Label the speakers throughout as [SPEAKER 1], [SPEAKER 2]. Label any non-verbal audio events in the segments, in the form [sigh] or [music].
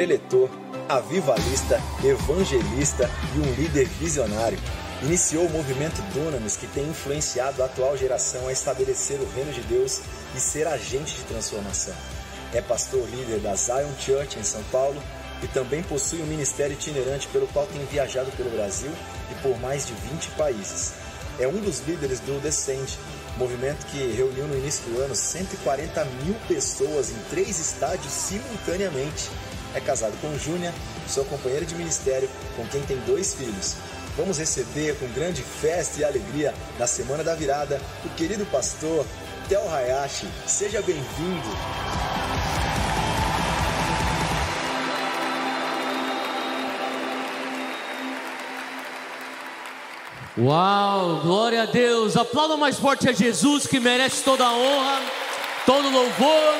[SPEAKER 1] preletor, avivalista, evangelista e um líder visionário. Iniciou o movimento Dunamis, que tem influenciado a atual geração a estabelecer o reino de Deus e ser agente de transformação. É pastor líder da Zion Church em São Paulo e também possui um ministério itinerante pelo qual tem viajado pelo Brasil e por mais de 20 países. É um dos líderes do Descend, movimento que reuniu no início do ano 140 mil pessoas em três estádios simultaneamente. É casado com Júnia, sua companheira de ministério, com quem tem dois filhos. Vamos receber com grande festa e alegria, na Semana da Virada, o querido pastor Tel Hayashi. Seja bem-vindo!
[SPEAKER 2] Uau, glória a Deus. Aplauda mais forte a Jesus que merece toda a honra, todo louvor,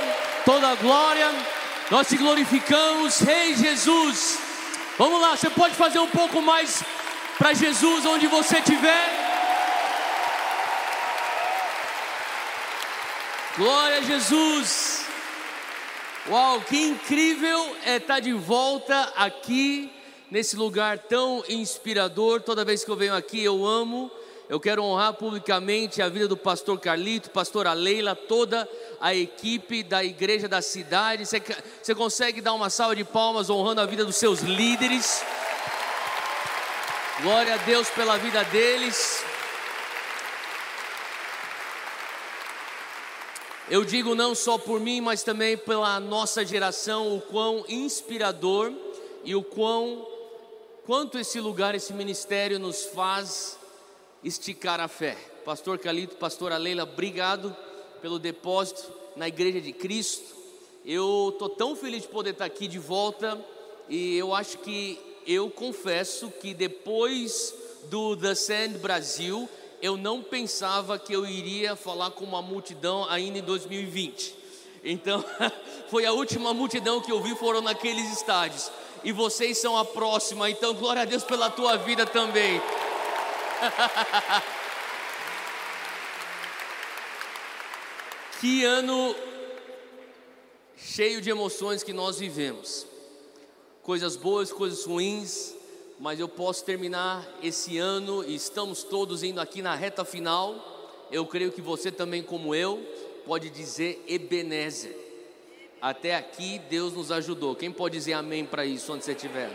[SPEAKER 2] toda a glória. Nós te glorificamos, Rei Jesus. Vamos lá, você pode fazer um pouco mais para Jesus onde você estiver. Glória a Jesus. Uau, que incrível é estar tá de volta aqui nesse lugar tão inspirador. Toda vez que eu venho aqui, eu amo. Eu quero honrar publicamente a vida do pastor Carlito, pastora Leila, toda a equipe da igreja da cidade. Você, você consegue dar uma salva de palmas honrando a vida dos seus líderes? Glória a Deus pela vida deles. Eu digo não só por mim, mas também pela nossa geração, o quão inspirador e o quão quanto esse lugar, esse ministério nos faz esticar a fé. Pastor Calito, pastora Leila, obrigado pelo depósito na Igreja de Cristo. Eu tô tão feliz de poder estar aqui de volta e eu acho que eu confesso que depois do The Sand Brasil, eu não pensava que eu iria falar com uma multidão ainda em 2020. Então, [laughs] foi a última multidão que eu vi foram naqueles estádios e vocês são a próxima. Então, glória a Deus pela tua vida também. [laughs] que ano cheio de emoções que nós vivemos. Coisas boas, coisas ruins, mas eu posso terminar esse ano e estamos todos indo aqui na reta final. Eu creio que você também, como eu, pode dizer Ebenezer. Até aqui Deus nos ajudou. Quem pode dizer amém para isso onde você estiver?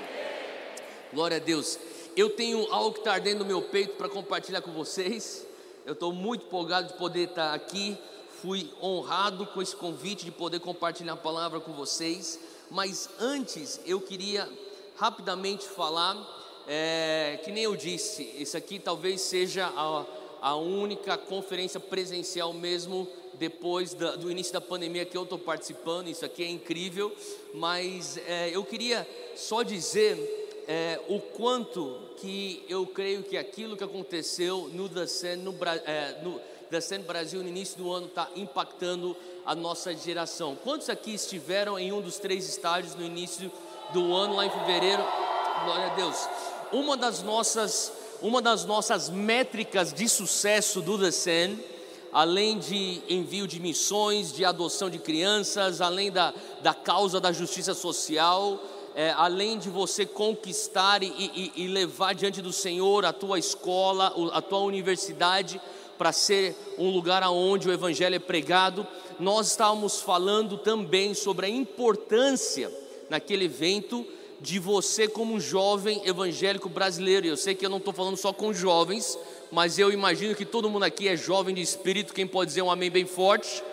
[SPEAKER 2] Glória a Deus. Eu tenho algo que está ardendo no meu peito para compartilhar com vocês. Eu estou muito empolgado de poder estar tá aqui. Fui honrado com esse convite de poder compartilhar a palavra com vocês. Mas antes eu queria rapidamente falar, é, que nem eu disse, isso aqui talvez seja a, a única conferência presencial mesmo depois da, do início da pandemia que eu estou participando, isso aqui é incrível, mas é, eu queria só dizer é, o quanto que eu creio que aquilo que aconteceu no Sen, no, é, no Brasil no início do ano está impactando a nossa geração. Quantos aqui estiveram em um dos três estádios no início do ano, lá em fevereiro? Glória a Deus. Uma das nossas, uma das nossas métricas de sucesso do Sen além de envio de missões, de adoção de crianças, além da, da causa da justiça social, é, além de você conquistar e, e, e levar diante do Senhor a tua escola, a tua universidade, para ser um lugar aonde o Evangelho é pregado, nós estávamos falando também sobre a importância naquele evento de você como jovem evangélico brasileiro. Eu sei que eu não estou falando só com jovens, mas eu imagino que todo mundo aqui é jovem de espírito. Quem pode dizer um amém bem forte?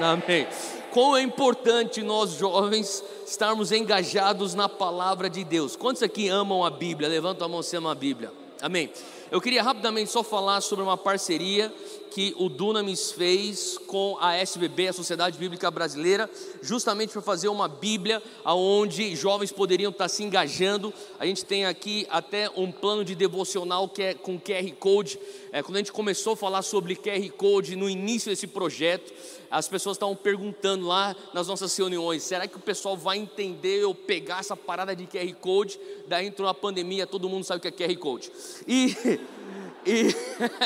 [SPEAKER 2] Amém. Como é importante nós jovens estarmos engajados na palavra de Deus. Quantos aqui amam a Bíblia? Levanta a mão se ama a Bíblia. Amém. Eu queria rapidamente só falar sobre uma parceria que o Dunamis fez com a SBB, a Sociedade Bíblica Brasileira, justamente para fazer uma Bíblia onde jovens poderiam estar se engajando. A gente tem aqui até um plano de devocional que é com QR Code. É, quando a gente começou a falar sobre QR Code no início desse projeto, as pessoas estavam perguntando lá nas nossas reuniões: será que o pessoal vai entender ou pegar essa parada de QR Code? Daí entrou a pandemia, todo mundo sabe o que é QR Code. E [laughs] E,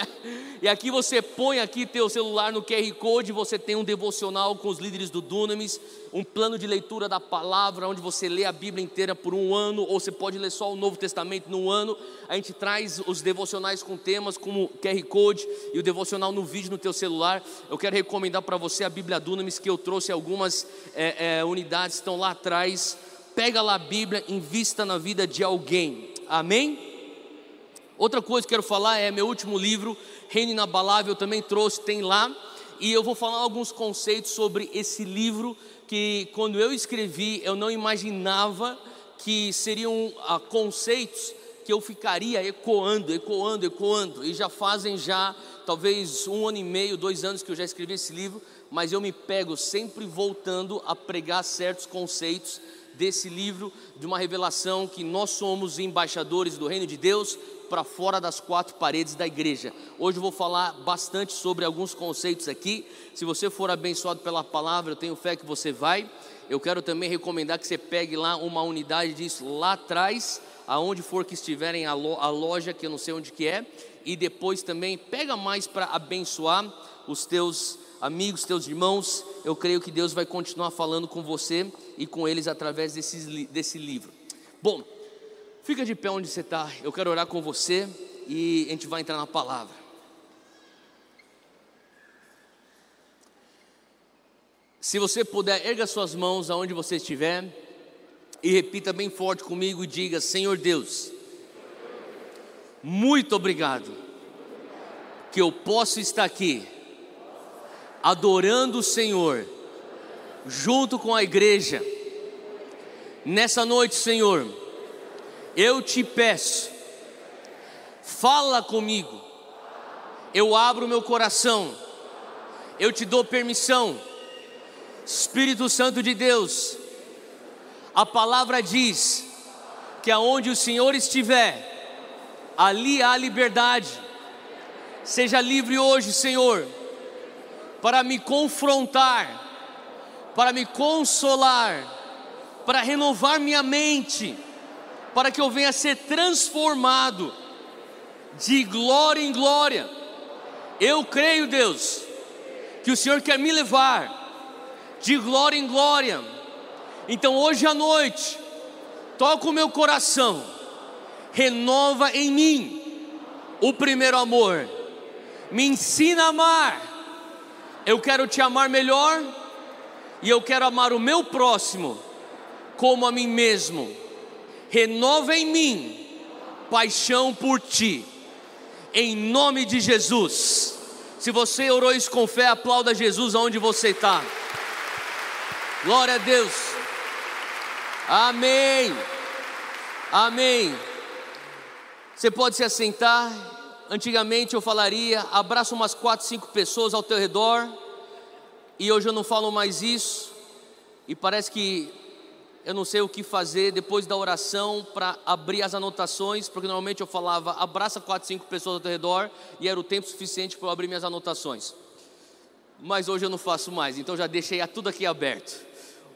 [SPEAKER 2] [laughs] e aqui você põe aqui teu celular no QR Code, você tem um devocional com os líderes do Dunamis, um plano de leitura da palavra, onde você lê a Bíblia inteira por um ano, ou você pode ler só o Novo Testamento num ano. A gente traz os devocionais com temas como QR Code e o devocional no vídeo no teu celular. Eu quero recomendar para você a Bíblia Dunamis, que eu trouxe algumas é, é, unidades, estão lá atrás. Pega lá a Bíblia, invista na vida de alguém. Amém? Outra coisa que quero falar é meu último livro, Reino Inabalável, eu também trouxe, tem lá. E eu vou falar alguns conceitos sobre esse livro que quando eu escrevi eu não imaginava que seriam ah, conceitos que eu ficaria ecoando, ecoando, ecoando. E já fazem já talvez um ano e meio, dois anos que eu já escrevi esse livro, mas eu me pego sempre voltando a pregar certos conceitos desse livro, de uma revelação que nós somos embaixadores do reino de Deus, para fora das quatro paredes da igreja. Hoje eu vou falar bastante sobre alguns conceitos aqui. Se você for abençoado pela palavra, eu tenho fé que você vai. Eu quero também recomendar que você pegue lá uma unidade disso lá atrás, aonde for que estiverem a, loja, que eu não sei onde que é, e depois também pega mais para abençoar os teus amigos, teus irmãos. Eu creio que Deus vai continuar falando com você e com eles através desse, desse livro. Bom, Fica de pé onde você está, eu quero orar com você e a gente vai entrar na palavra. Se você puder, erga suas mãos aonde você estiver e repita bem forte comigo e diga: Senhor Deus, muito obrigado que eu posso estar aqui adorando o Senhor junto com a igreja. Nessa noite, Senhor, eu te peço, fala comigo, eu abro meu coração, eu te dou permissão, Espírito Santo de Deus, a palavra diz que aonde o Senhor estiver, ali há liberdade. Seja livre hoje, Senhor, para me confrontar, para me consolar, para renovar minha mente para que eu venha a ser transformado de glória em glória. Eu creio, Deus, que o Senhor quer me levar de glória em glória. Então hoje à noite, toca o meu coração, renova em mim o primeiro amor, me ensina a amar. Eu quero te amar melhor e eu quero amar o meu próximo como a mim mesmo renova em mim paixão por ti, em nome de Jesus. Se você orou isso com fé, aplauda Jesus aonde você está. Glória a Deus. Amém. Amém. Você pode se assentar. Antigamente eu falaria, abraça umas quatro, cinco pessoas ao teu redor. E hoje eu não falo mais isso. E parece que eu não sei o que fazer depois da oração para abrir as anotações, porque normalmente eu falava abraça quatro, cinco pessoas ao redor e era o tempo suficiente para eu abrir minhas anotações. Mas hoje eu não faço mais, então já deixei tudo aqui aberto.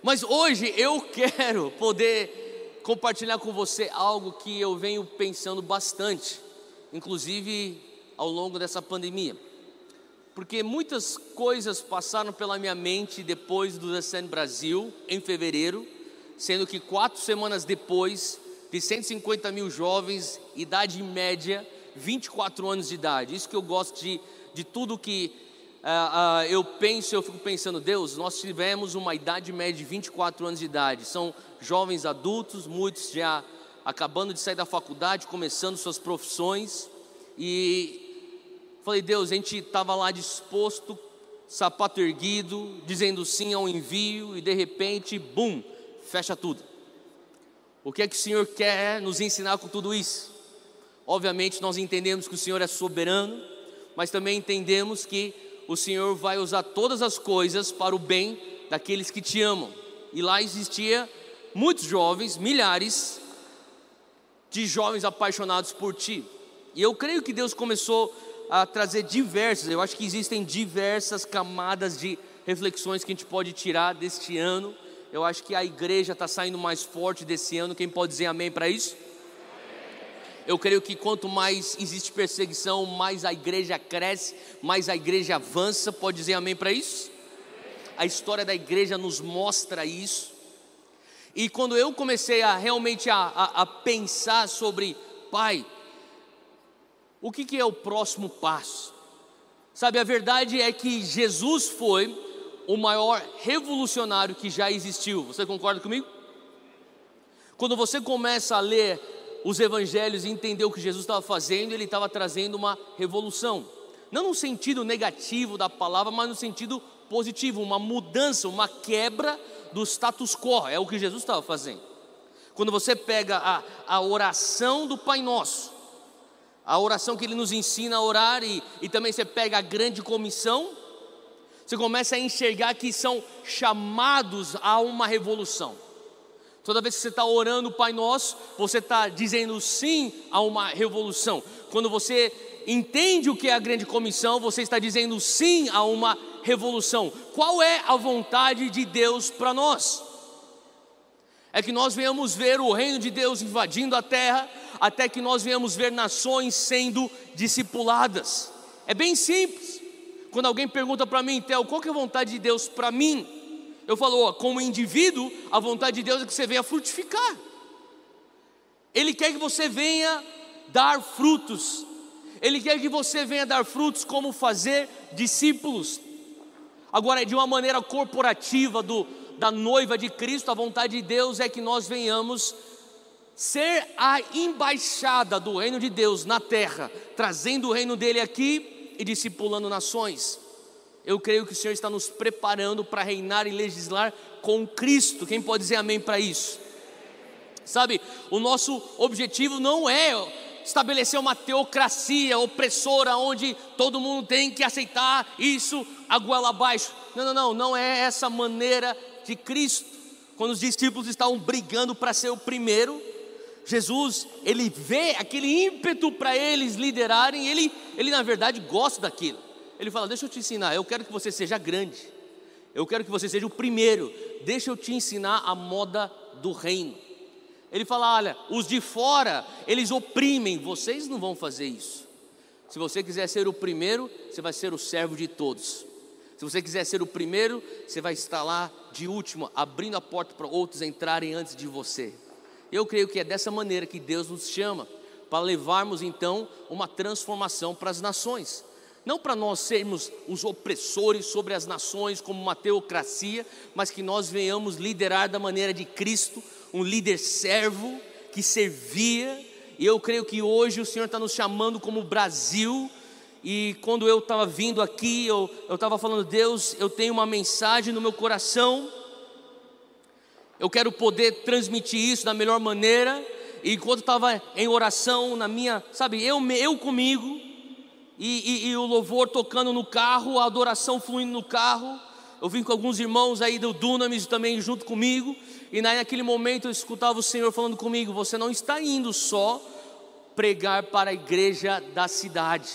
[SPEAKER 2] Mas hoje eu [laughs] quero poder compartilhar com você algo que eu venho pensando bastante, inclusive ao longo dessa pandemia. Porque muitas coisas passaram pela minha mente depois do Descend Brasil, em fevereiro, sendo que quatro semanas depois, de 150 mil jovens, idade média, 24 anos de idade. Isso que eu gosto de, de tudo que uh, uh, eu penso, eu fico pensando, Deus, nós tivemos uma idade média de 24 anos de idade. São jovens adultos, muitos já acabando de sair da faculdade, começando suas profissões. E falei, Deus, a gente estava lá disposto, sapato erguido, dizendo sim ao envio, e de repente, bum, fecha tudo. O que é que o Senhor quer nos ensinar com tudo isso? Obviamente, nós entendemos que o Senhor é soberano, mas também entendemos que o Senhor vai usar todas as coisas para o bem daqueles que te amam. E lá existia muitos jovens, milhares de jovens apaixonados por ti. E eu creio que Deus começou a trazer diversas, eu acho que existem diversas camadas de reflexões que a gente pode tirar deste ano eu acho que a igreja está saindo mais forte desse ano. Quem pode dizer amém para isso? Eu creio que quanto mais existe perseguição, mais a igreja cresce, mais a igreja avança. Pode dizer amém para isso? A história da igreja nos mostra isso. E quando eu comecei a realmente a, a, a pensar sobre, pai, o que, que é o próximo passo? Sabe, a verdade é que Jesus foi o maior revolucionário que já existiu. Você concorda comigo? Quando você começa a ler os evangelhos e entender o que Jesus estava fazendo, ele estava trazendo uma revolução. Não no sentido negativo da palavra, mas no sentido positivo, uma mudança, uma quebra do status quo. É o que Jesus estava fazendo. Quando você pega a, a oração do Pai Nosso, a oração que ele nos ensina a orar, e, e também você pega a grande comissão, você começa a enxergar que são chamados a uma revolução. Toda vez que você está orando o Pai Nosso, você está dizendo sim a uma revolução. Quando você entende o que é a grande comissão, você está dizendo sim a uma revolução. Qual é a vontade de Deus para nós? É que nós venhamos ver o reino de Deus invadindo a terra, até que nós venhamos ver nações sendo discipuladas. É bem simples. Quando alguém pergunta para mim, Theo, qual que é a vontade de Deus para mim? Eu falo, ó, como indivíduo, a vontade de Deus é que você venha frutificar. Ele quer que você venha dar frutos. Ele quer que você venha dar frutos como fazer discípulos. Agora, de uma maneira corporativa do, da noiva de Cristo, a vontade de Deus é que nós venhamos ser a embaixada do reino de Deus na terra, trazendo o reino dele aqui e discipulando nações. Eu creio que o Senhor está nos preparando para reinar e legislar com Cristo. Quem pode dizer amém para isso? Sabe, o nosso objetivo não é estabelecer uma teocracia opressora onde todo mundo tem que aceitar isso a goela abaixo. Não, não, não, não é essa maneira de Cristo. Quando os discípulos estavam brigando para ser o primeiro, Jesus, ele vê aquele ímpeto para eles liderarem, ele, ele na verdade gosta daquilo. Ele fala: Deixa eu te ensinar, eu quero que você seja grande, eu quero que você seja o primeiro, deixa eu te ensinar a moda do reino. Ele fala: Olha, os de fora, eles oprimem, vocês não vão fazer isso. Se você quiser ser o primeiro, você vai ser o servo de todos. Se você quiser ser o primeiro, você vai estar lá de último, abrindo a porta para outros entrarem antes de você. Eu creio que é dessa maneira que Deus nos chama, para levarmos então uma transformação para as nações não para nós sermos os opressores sobre as nações como uma teocracia, mas que nós venhamos liderar da maneira de Cristo, um líder servo que servia. E eu creio que hoje o Senhor está nos chamando como Brasil. E quando eu estava vindo aqui, eu estava falando, Deus, eu tenho uma mensagem no meu coração, eu quero poder transmitir isso da melhor maneira. E enquanto estava em oração, na minha, sabe, eu, eu comigo, e, e, e, o louvor tocando no carro, a adoração fluindo no carro. Eu vim com alguns irmãos aí do Dunamis também junto comigo, e naquele momento eu escutava o Senhor falando comigo: Você não está indo só pregar para a igreja da cidade,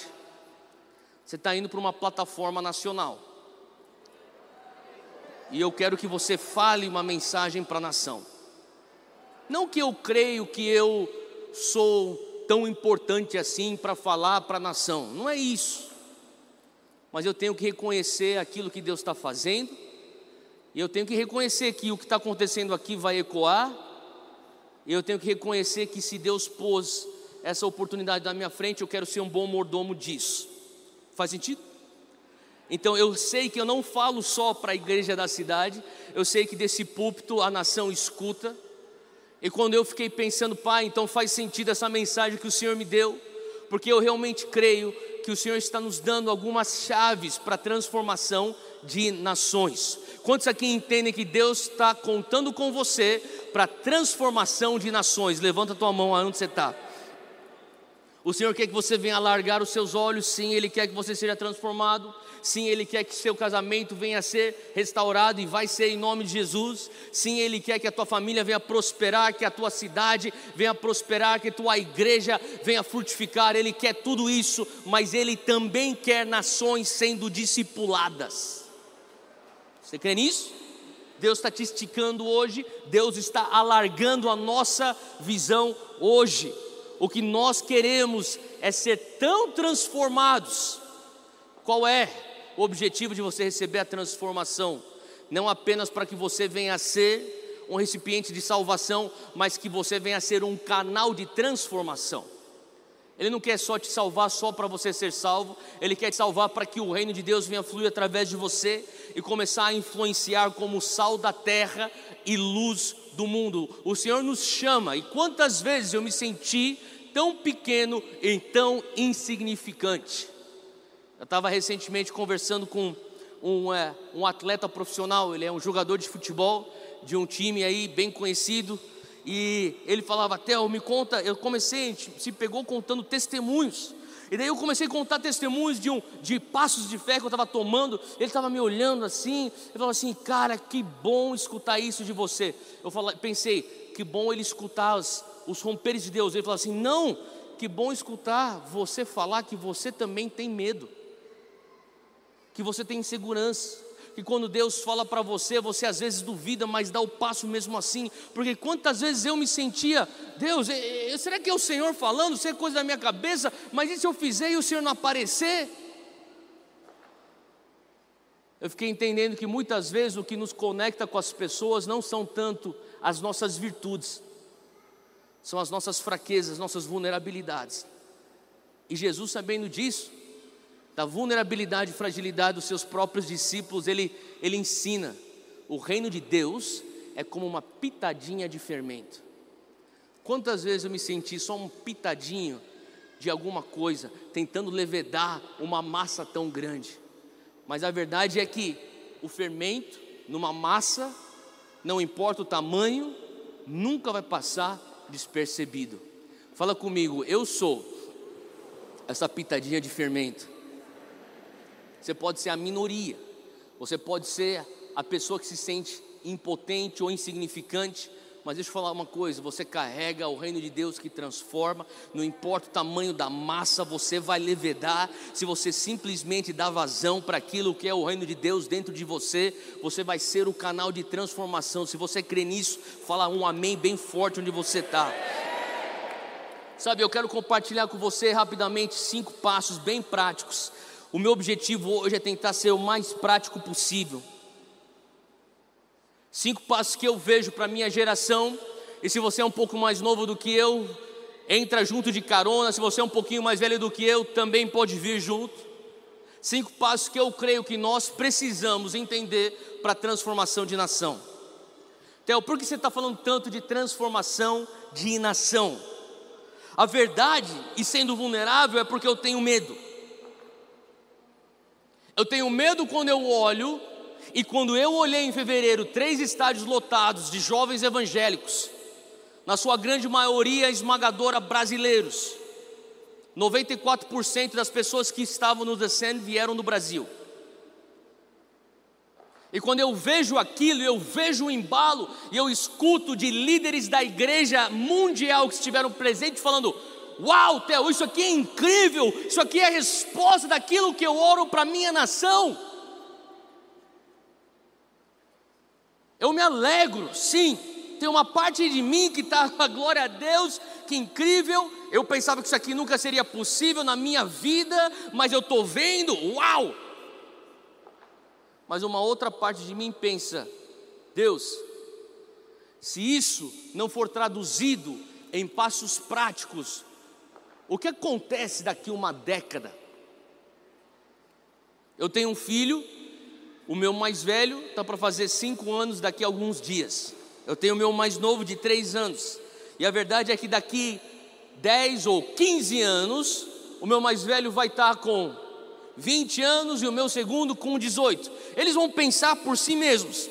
[SPEAKER 2] você está indo para uma plataforma nacional. E eu quero que você fale uma mensagem para a nação. Não que eu creio que eu sou tão importante assim para falar para a nação. Não é isso. Mas eu tenho que reconhecer aquilo que Deus está fazendo, e eu tenho que reconhecer que o que está acontecendo aqui vai ecoar, e eu tenho que reconhecer que se Deus pôs essa oportunidade na minha frente, eu quero ser um bom mordomo disso. Faz sentido? Então eu sei que eu não falo só para a igreja da cidade, eu sei que desse púlpito a nação escuta, e quando eu fiquei pensando, pai, então faz sentido essa mensagem que o Senhor me deu, porque eu realmente creio que o Senhor está nos dando algumas chaves para a transformação de nações. Quantos aqui entendem que Deus está contando com você para a transformação de nações? Levanta a tua mão onde você está. O Senhor quer que você venha alargar os seus olhos, sim, Ele quer que você seja transformado, sim, Ele quer que seu casamento venha a ser restaurado e vai ser em nome de Jesus, sim, Ele quer que a tua família venha prosperar, que a tua cidade venha prosperar, que a tua igreja venha frutificar, Ele quer tudo isso, mas Ele também quer nações sendo discipuladas. Você crê nisso? Deus está te esticando hoje, Deus está alargando a nossa visão hoje. O que nós queremos é ser tão transformados. Qual é o objetivo de você receber a transformação? Não apenas para que você venha a ser um recipiente de salvação, mas que você venha a ser um canal de transformação. Ele não quer só te salvar só para você ser salvo, ele quer te salvar para que o reino de Deus venha fluir através de você e começar a influenciar como sal da terra e luz do mundo. O Senhor nos chama, e quantas vezes eu me senti tão pequeno e tão insignificante. Eu estava recentemente conversando com um, é, um atleta profissional, ele é um jogador de futebol de um time aí bem conhecido, e ele falava, Theo, me conta, eu comecei, se pegou contando testemunhos, e daí eu comecei a contar testemunhos de, um, de passos de fé que eu estava tomando. Ele estava me olhando assim. Ele falou assim: Cara, que bom escutar isso de você. Eu falei, pensei, que bom ele escutar os, os romperes de Deus. Ele falou assim: Não, que bom escutar você falar que você também tem medo, que você tem insegurança que quando Deus fala para você, você às vezes duvida, mas dá o passo mesmo assim, porque quantas vezes eu me sentia, Deus, será que é o Senhor falando, isso é coisa da minha cabeça, mas e se eu fizer e o Senhor não aparecer? Eu fiquei entendendo que muitas vezes o que nos conecta com as pessoas não são tanto as nossas virtudes, são as nossas fraquezas, nossas vulnerabilidades. E Jesus, sabendo disso, da vulnerabilidade e fragilidade dos seus próprios discípulos, ele, ele ensina: o reino de Deus é como uma pitadinha de fermento. Quantas vezes eu me senti só um pitadinho de alguma coisa, tentando levedar uma massa tão grande, mas a verdade é que o fermento numa massa, não importa o tamanho, nunca vai passar despercebido. Fala comigo, eu sou essa pitadinha de fermento você pode ser a minoria, você pode ser a pessoa que se sente impotente ou insignificante, mas deixa eu falar uma coisa: você carrega o reino de Deus que transforma, não importa o tamanho da massa, você vai levedar. Se você simplesmente dá vazão para aquilo que é o reino de Deus dentro de você, você vai ser o canal de transformação. Se você crê nisso, fala um amém bem forte onde você está. Sabe, eu quero compartilhar com você rapidamente cinco passos bem práticos o meu objetivo hoje é tentar ser o mais prático possível. Cinco passos que eu vejo para a minha geração, e se você é um pouco mais novo do que eu, entra junto de carona. Se você é um pouquinho mais velho do que eu, também pode vir junto. Cinco passos que eu creio que nós precisamos entender para a transformação de nação. Theo, por que você está falando tanto de transformação de nação? A verdade, e sendo vulnerável, é porque eu tenho medo. Eu tenho medo quando eu olho, e quando eu olhei em fevereiro três estádios lotados de jovens evangélicos, na sua grande maioria esmagadora brasileiros, 94% das pessoas que estavam no Descend vieram do Brasil. E quando eu vejo aquilo, eu vejo o embalo e eu escuto de líderes da igreja mundial que estiveram presentes falando: Uau, Theo, isso aqui é incrível, isso aqui é a resposta daquilo que eu oro para a minha nação. Eu me alegro, sim, tem uma parte de mim que está, glória a Deus, que incrível. Eu pensava que isso aqui nunca seria possível na minha vida, mas eu estou vendo, uau! Mas uma outra parte de mim pensa: Deus, se isso não for traduzido em passos práticos, o que acontece daqui uma década? Eu tenho um filho, o meu mais velho está para fazer cinco anos daqui a alguns dias. Eu tenho o meu mais novo de três anos. E a verdade é que daqui 10 ou 15 anos, o meu mais velho vai estar tá com 20 anos e o meu segundo com 18. Eles vão pensar por si mesmos.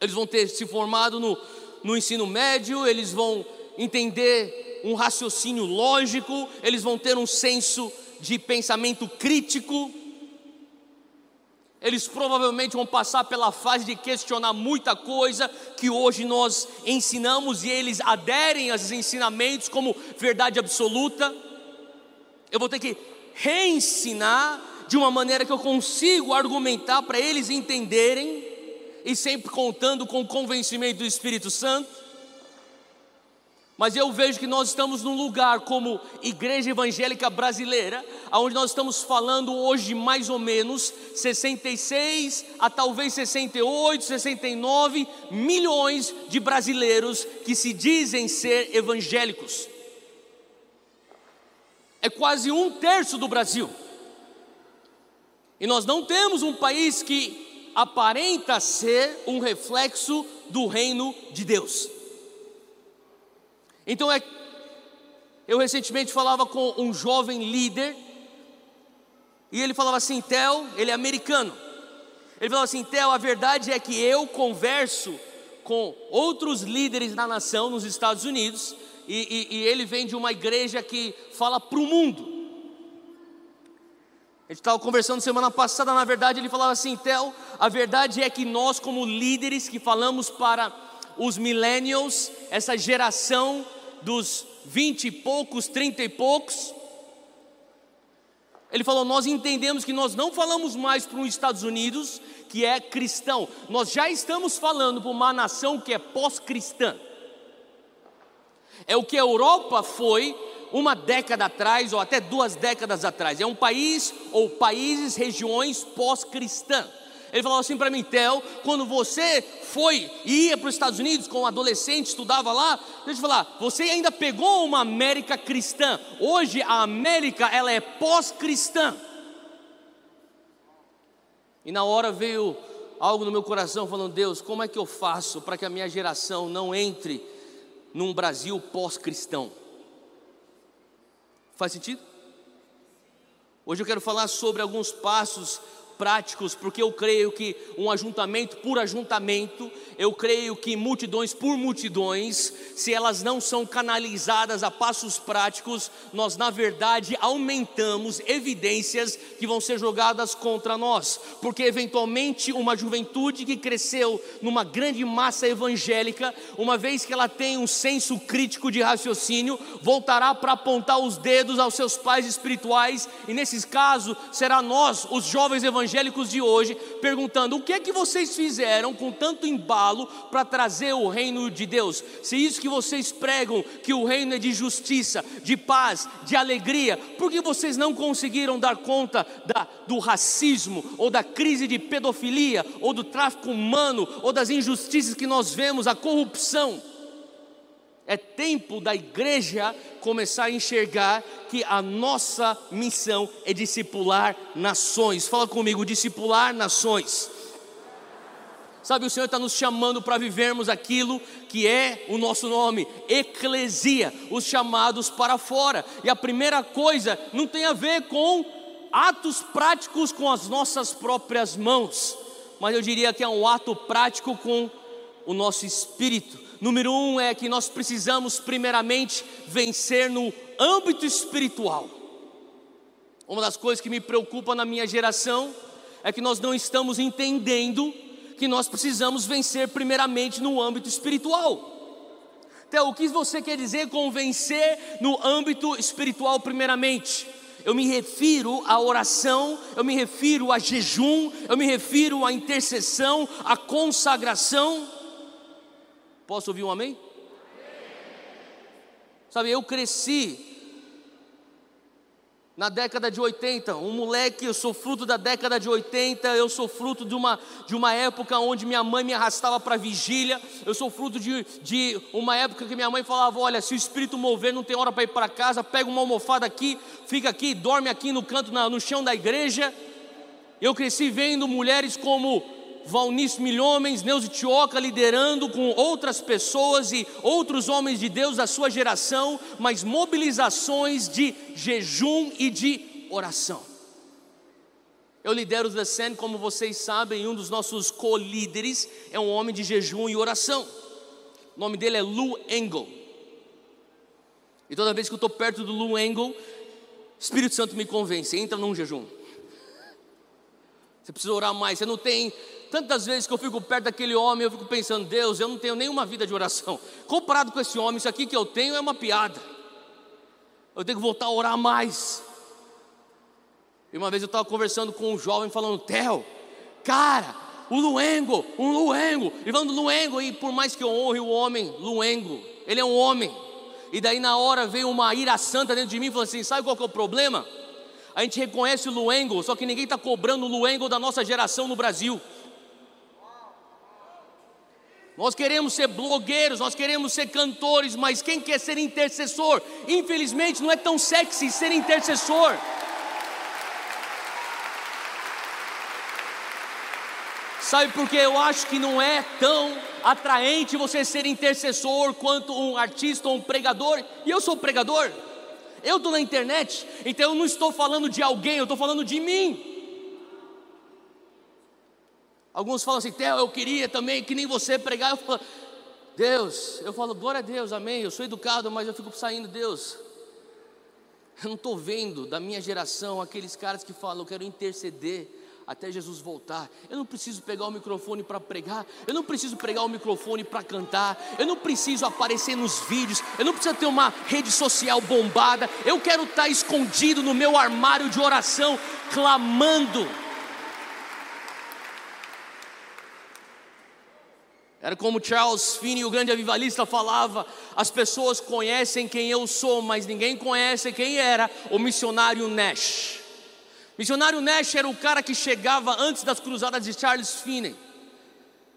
[SPEAKER 2] Eles vão ter se formado no, no ensino médio, eles vão entender um raciocínio lógico, eles vão ter um senso de pensamento crítico, eles provavelmente vão passar pela fase de questionar muita coisa que hoje nós ensinamos e eles aderem aos ensinamentos como verdade absoluta. Eu vou ter que reensinar de uma maneira que eu consigo argumentar para eles entenderem e sempre contando com o convencimento do Espírito Santo. Mas eu vejo que nós estamos num lugar como Igreja Evangélica Brasileira, onde nós estamos falando hoje mais ou menos 66 a talvez 68, 69 milhões de brasileiros que se dizem ser evangélicos. É quase um terço do Brasil. E nós não temos um país que aparenta ser um reflexo do reino de Deus. Então é eu recentemente falava com um jovem líder e ele falava assim, Theo, ele é americano. Ele falava assim, Theo, a verdade é que eu converso com outros líderes da nação nos Estados Unidos e, e, e ele vem de uma igreja que fala para o mundo. A gente estava conversando semana passada, na verdade ele falava assim, Theo, a verdade é que nós como líderes que falamos para os millennials, essa geração dos vinte e poucos, trinta e poucos, ele falou: Nós entendemos que nós não falamos mais para os Estados Unidos que é cristão, nós já estamos falando para uma nação que é pós-cristã. É o que a Europa foi uma década atrás, ou até duas décadas atrás. É um país ou países, regiões pós-cristã. Ele falou assim para mim, Theo, quando você foi e ia para os Estados Unidos como adolescente, estudava lá, deixa eu falar, você ainda pegou uma América cristã. Hoje a América ela é pós-cristã. E na hora veio algo no meu coração falando, Deus, como é que eu faço para que a minha geração não entre num Brasil pós-cristão? Faz sentido? Hoje eu quero falar sobre alguns passos práticos, porque eu creio que um ajuntamento por ajuntamento, eu creio que multidões por multidões, se elas não são canalizadas a passos práticos, nós na verdade aumentamos evidências que vão ser jogadas contra nós, porque eventualmente uma juventude que cresceu numa grande massa evangélica, uma vez que ela tem um senso crítico de raciocínio, voltará para apontar os dedos aos seus pais espirituais, e nesses casos será nós, os jovens evangélicos, evangélicos de hoje perguntando: o que é que vocês fizeram com tanto embalo para trazer o reino de Deus? Se isso que vocês pregam, que o reino é de justiça, de paz, de alegria, por que vocês não conseguiram dar conta da, do racismo, ou da crise de pedofilia, ou do tráfico humano, ou das injustiças que nós vemos, a corrupção? É tempo da igreja começar a enxergar que a nossa missão é discipular nações. Fala comigo, discipular nações. Sabe, o Senhor está nos chamando para vivermos aquilo que é o nosso nome, eclesia, os chamados para fora. E a primeira coisa não tem a ver com atos práticos com as nossas próprias mãos, mas eu diria que é um ato prático com o nosso espírito Número um é que nós precisamos, primeiramente, vencer no âmbito espiritual. Uma das coisas que me preocupa na minha geração é que nós não estamos entendendo que nós precisamos vencer, primeiramente, no âmbito espiritual. Então, o que você quer dizer com vencer no âmbito espiritual, primeiramente? Eu me refiro à oração, eu me refiro a jejum, eu me refiro à intercessão, à consagração. Posso ouvir um amém? Sabe, eu cresci na década de 80, um moleque, eu sou fruto da década de 80, eu sou fruto de uma, de uma época onde minha mãe me arrastava para vigília, eu sou fruto de, de uma época que minha mãe falava: olha, se o espírito mover, não tem hora para ir para casa, pega uma almofada aqui, fica aqui, dorme aqui no canto, na, no chão da igreja. Eu cresci vendo mulheres como Valnice Milhomens, Neuza Tioca liderando com outras pessoas e outros homens de Deus da sua geração, mas mobilizações de jejum e de oração. Eu lidero o The Sand, como vocês sabem, um dos nossos co-líderes é um homem de jejum e oração. O nome dele é Lou Engel. E toda vez que eu estou perto do Lou Engel, Espírito Santo me convence, entra num jejum. Você precisa orar mais. Você não tem tantas vezes que eu fico perto daquele homem, eu fico pensando, Deus, eu não tenho nenhuma vida de oração. Comparado com esse homem, isso aqui que eu tenho é uma piada. Eu tenho que voltar a orar mais. E uma vez eu estava conversando com um jovem falando, Theo, cara, o Luengo, um Luengo, e falando Luengo, e por mais que eu honre o homem, Luengo, ele é um homem. e daí na hora veio uma ira santa dentro de mim e falou assim: sabe qual que é o problema? A gente reconhece o Luengo, só que ninguém está cobrando o Luengo da nossa geração no Brasil. Nós queremos ser blogueiros, nós queremos ser cantores, mas quem quer ser intercessor? Infelizmente não é tão sexy ser intercessor. Sabe por que eu acho que não é tão atraente você ser intercessor quanto um artista ou um pregador? E eu sou pregador. Eu estou na internet, então eu não estou falando de alguém, eu estou falando de mim. Alguns falam assim, Theo, eu queria também que nem você pregar. Eu falo, Deus, eu falo, glória a Deus, amém. Eu sou educado, mas eu fico saindo, Deus. Eu não estou vendo da minha geração aqueles caras que falam, eu quero interceder até Jesus voltar. Eu não preciso pegar o microfone para pregar, eu não preciso pegar o microfone para cantar, eu não preciso aparecer nos vídeos, eu não preciso ter uma rede social bombada. Eu quero estar tá escondido no meu armário de oração, clamando. Era como Charles Finney, o grande avivalista, falava: as pessoas conhecem quem eu sou, mas ninguém conhece quem era o missionário Nash. Missionário Nash era o cara que chegava antes das cruzadas de Charles Finney.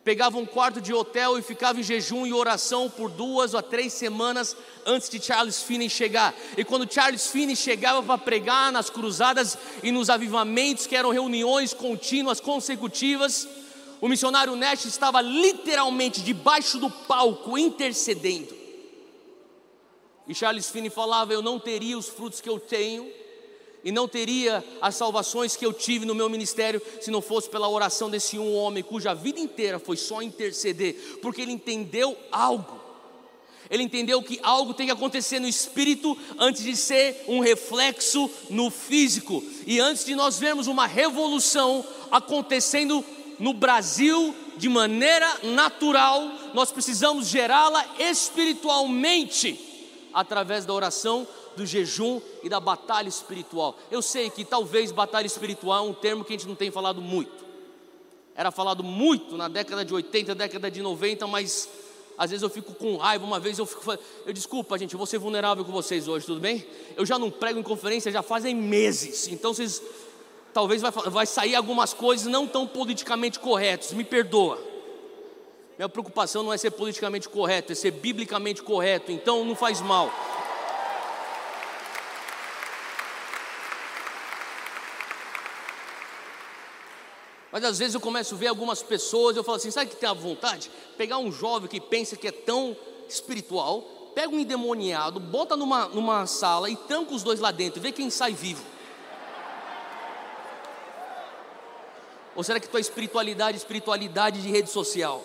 [SPEAKER 2] Pegava um quarto de hotel e ficava em jejum e oração por duas ou três semanas antes de Charles Finney chegar. E quando Charles Finney chegava para pregar nas cruzadas e nos avivamentos, que eram reuniões contínuas, consecutivas, o missionário Nash estava literalmente debaixo do palco intercedendo. E Charles Finney falava: Eu não teria os frutos que eu tenho e não teria as salvações que eu tive no meu ministério se não fosse pela oração desse um homem cuja vida inteira foi só interceder, porque ele entendeu algo. Ele entendeu que algo tem que acontecer no espírito antes de ser um reflexo no físico. E antes de nós vermos uma revolução acontecendo no Brasil de maneira natural, nós precisamos gerá-la espiritualmente através da oração do jejum e da batalha espiritual. Eu sei que talvez batalha espiritual é um termo que a gente não tem falado muito. Era falado muito na década de 80, década de 90, mas às vezes eu fico com raiva. Uma vez eu fico, eu desculpa, gente, eu vou ser vulnerável com vocês hoje, tudo bem? Eu já não prego em conferência já fazem meses, então vocês talvez vai, vai sair algumas coisas não tão politicamente corretas. Me perdoa. Minha preocupação não é ser politicamente correto, é ser biblicamente correto. Então não faz mal. Mas às vezes eu começo a ver algumas pessoas, eu falo assim: sabe que tem a vontade? Pegar um jovem que pensa que é tão espiritual, pega um endemoniado, bota numa, numa sala e tranca os dois lá dentro, vê quem sai vivo. Ou será que tua espiritualidade é espiritualidade de rede social?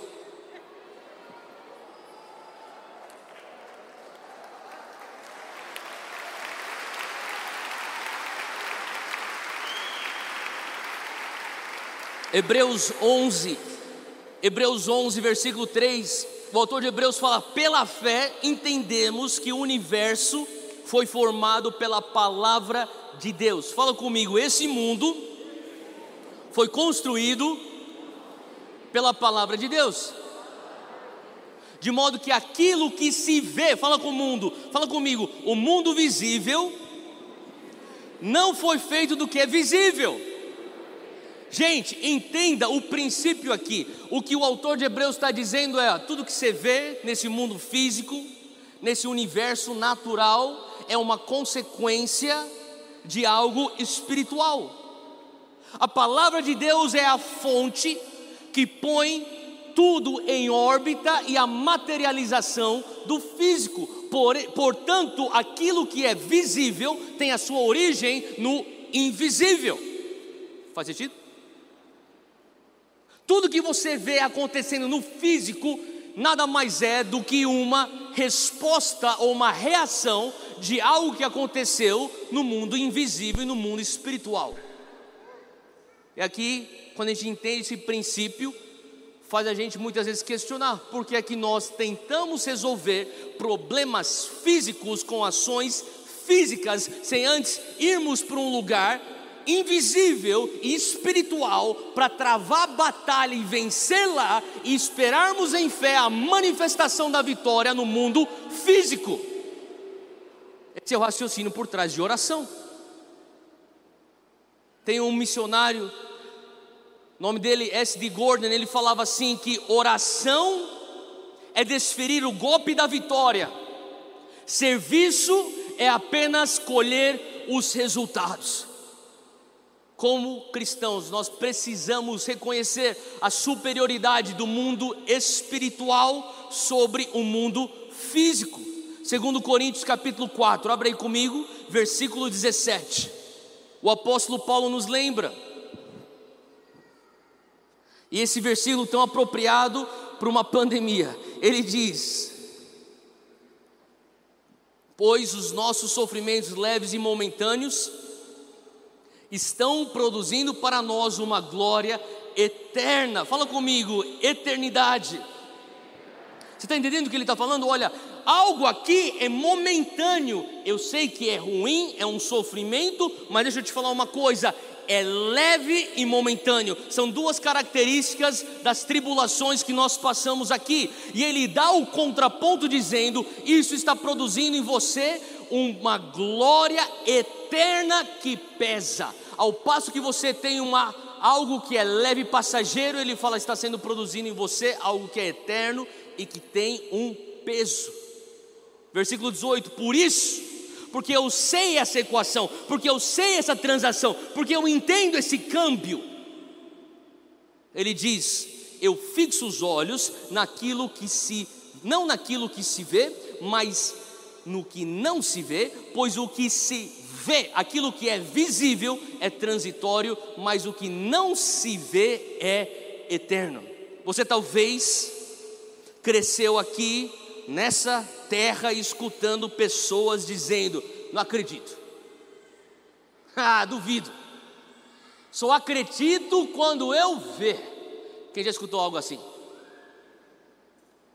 [SPEAKER 2] Hebreus 11, Hebreus 11, versículo 3, o autor de Hebreus fala: pela fé entendemos que o universo foi formado pela palavra de Deus. Fala comigo, esse mundo foi construído pela palavra de Deus. De modo que aquilo que se vê, fala com o mundo, fala comigo, o mundo visível não foi feito do que é visível. Gente, entenda o princípio aqui. O que o autor de Hebreus está dizendo é: tudo que você vê nesse mundo físico, nesse universo natural, é uma consequência de algo espiritual. A palavra de Deus é a fonte que põe tudo em órbita e a materialização do físico. Por, portanto, aquilo que é visível tem a sua origem no invisível. Faz sentido? Tudo que você vê acontecendo no físico nada mais é do que uma resposta ou uma reação de algo que aconteceu no mundo invisível e no mundo espiritual. E aqui, quando a gente entende esse princípio, faz a gente muitas vezes questionar por que é que nós tentamos resolver problemas físicos com ações físicas sem antes irmos para um lugar invisível e espiritual para travar a batalha e vencê-la e esperarmos em fé a manifestação da vitória no mundo físico. Seu raciocínio por trás de oração. Tem um missionário, nome dele S.D. Gordon, ele falava assim que oração é desferir o golpe da vitória. Serviço é apenas colher os resultados. Como cristãos, nós precisamos reconhecer a superioridade do mundo espiritual sobre o mundo físico. Segundo Coríntios capítulo 4, abre aí comigo, versículo 17 o apóstolo Paulo nos lembra. E esse versículo tão apropriado para uma pandemia. Ele diz: Pois os nossos sofrimentos leves e momentâneos estão produzindo para nós uma glória eterna. Fala comigo, eternidade. Você está entendendo o que ele está falando? Olha, algo aqui é momentâneo. Eu sei que é ruim, é um sofrimento, mas deixa eu te falar uma coisa: é leve e momentâneo. São duas características das tribulações que nós passamos aqui. E ele dá o contraponto dizendo: isso está produzindo em você uma glória eterna que pesa. Ao passo que você tem uma algo que é leve e passageiro, ele fala está sendo produzido em você algo que é eterno e que tem um peso. Versículo 18: Por isso, porque eu sei essa equação, porque eu sei essa transação, porque eu entendo esse câmbio. Ele diz: Eu fixo os olhos naquilo que se, não naquilo que se vê, mas no que não se vê, pois o que se vê, aquilo que é visível é transitório, mas o que não se vê é eterno. Você talvez cresceu aqui nessa terra escutando pessoas dizendo: Não acredito. [laughs] Ah, duvido. Só acredito quando eu ver. Quem já escutou algo assim?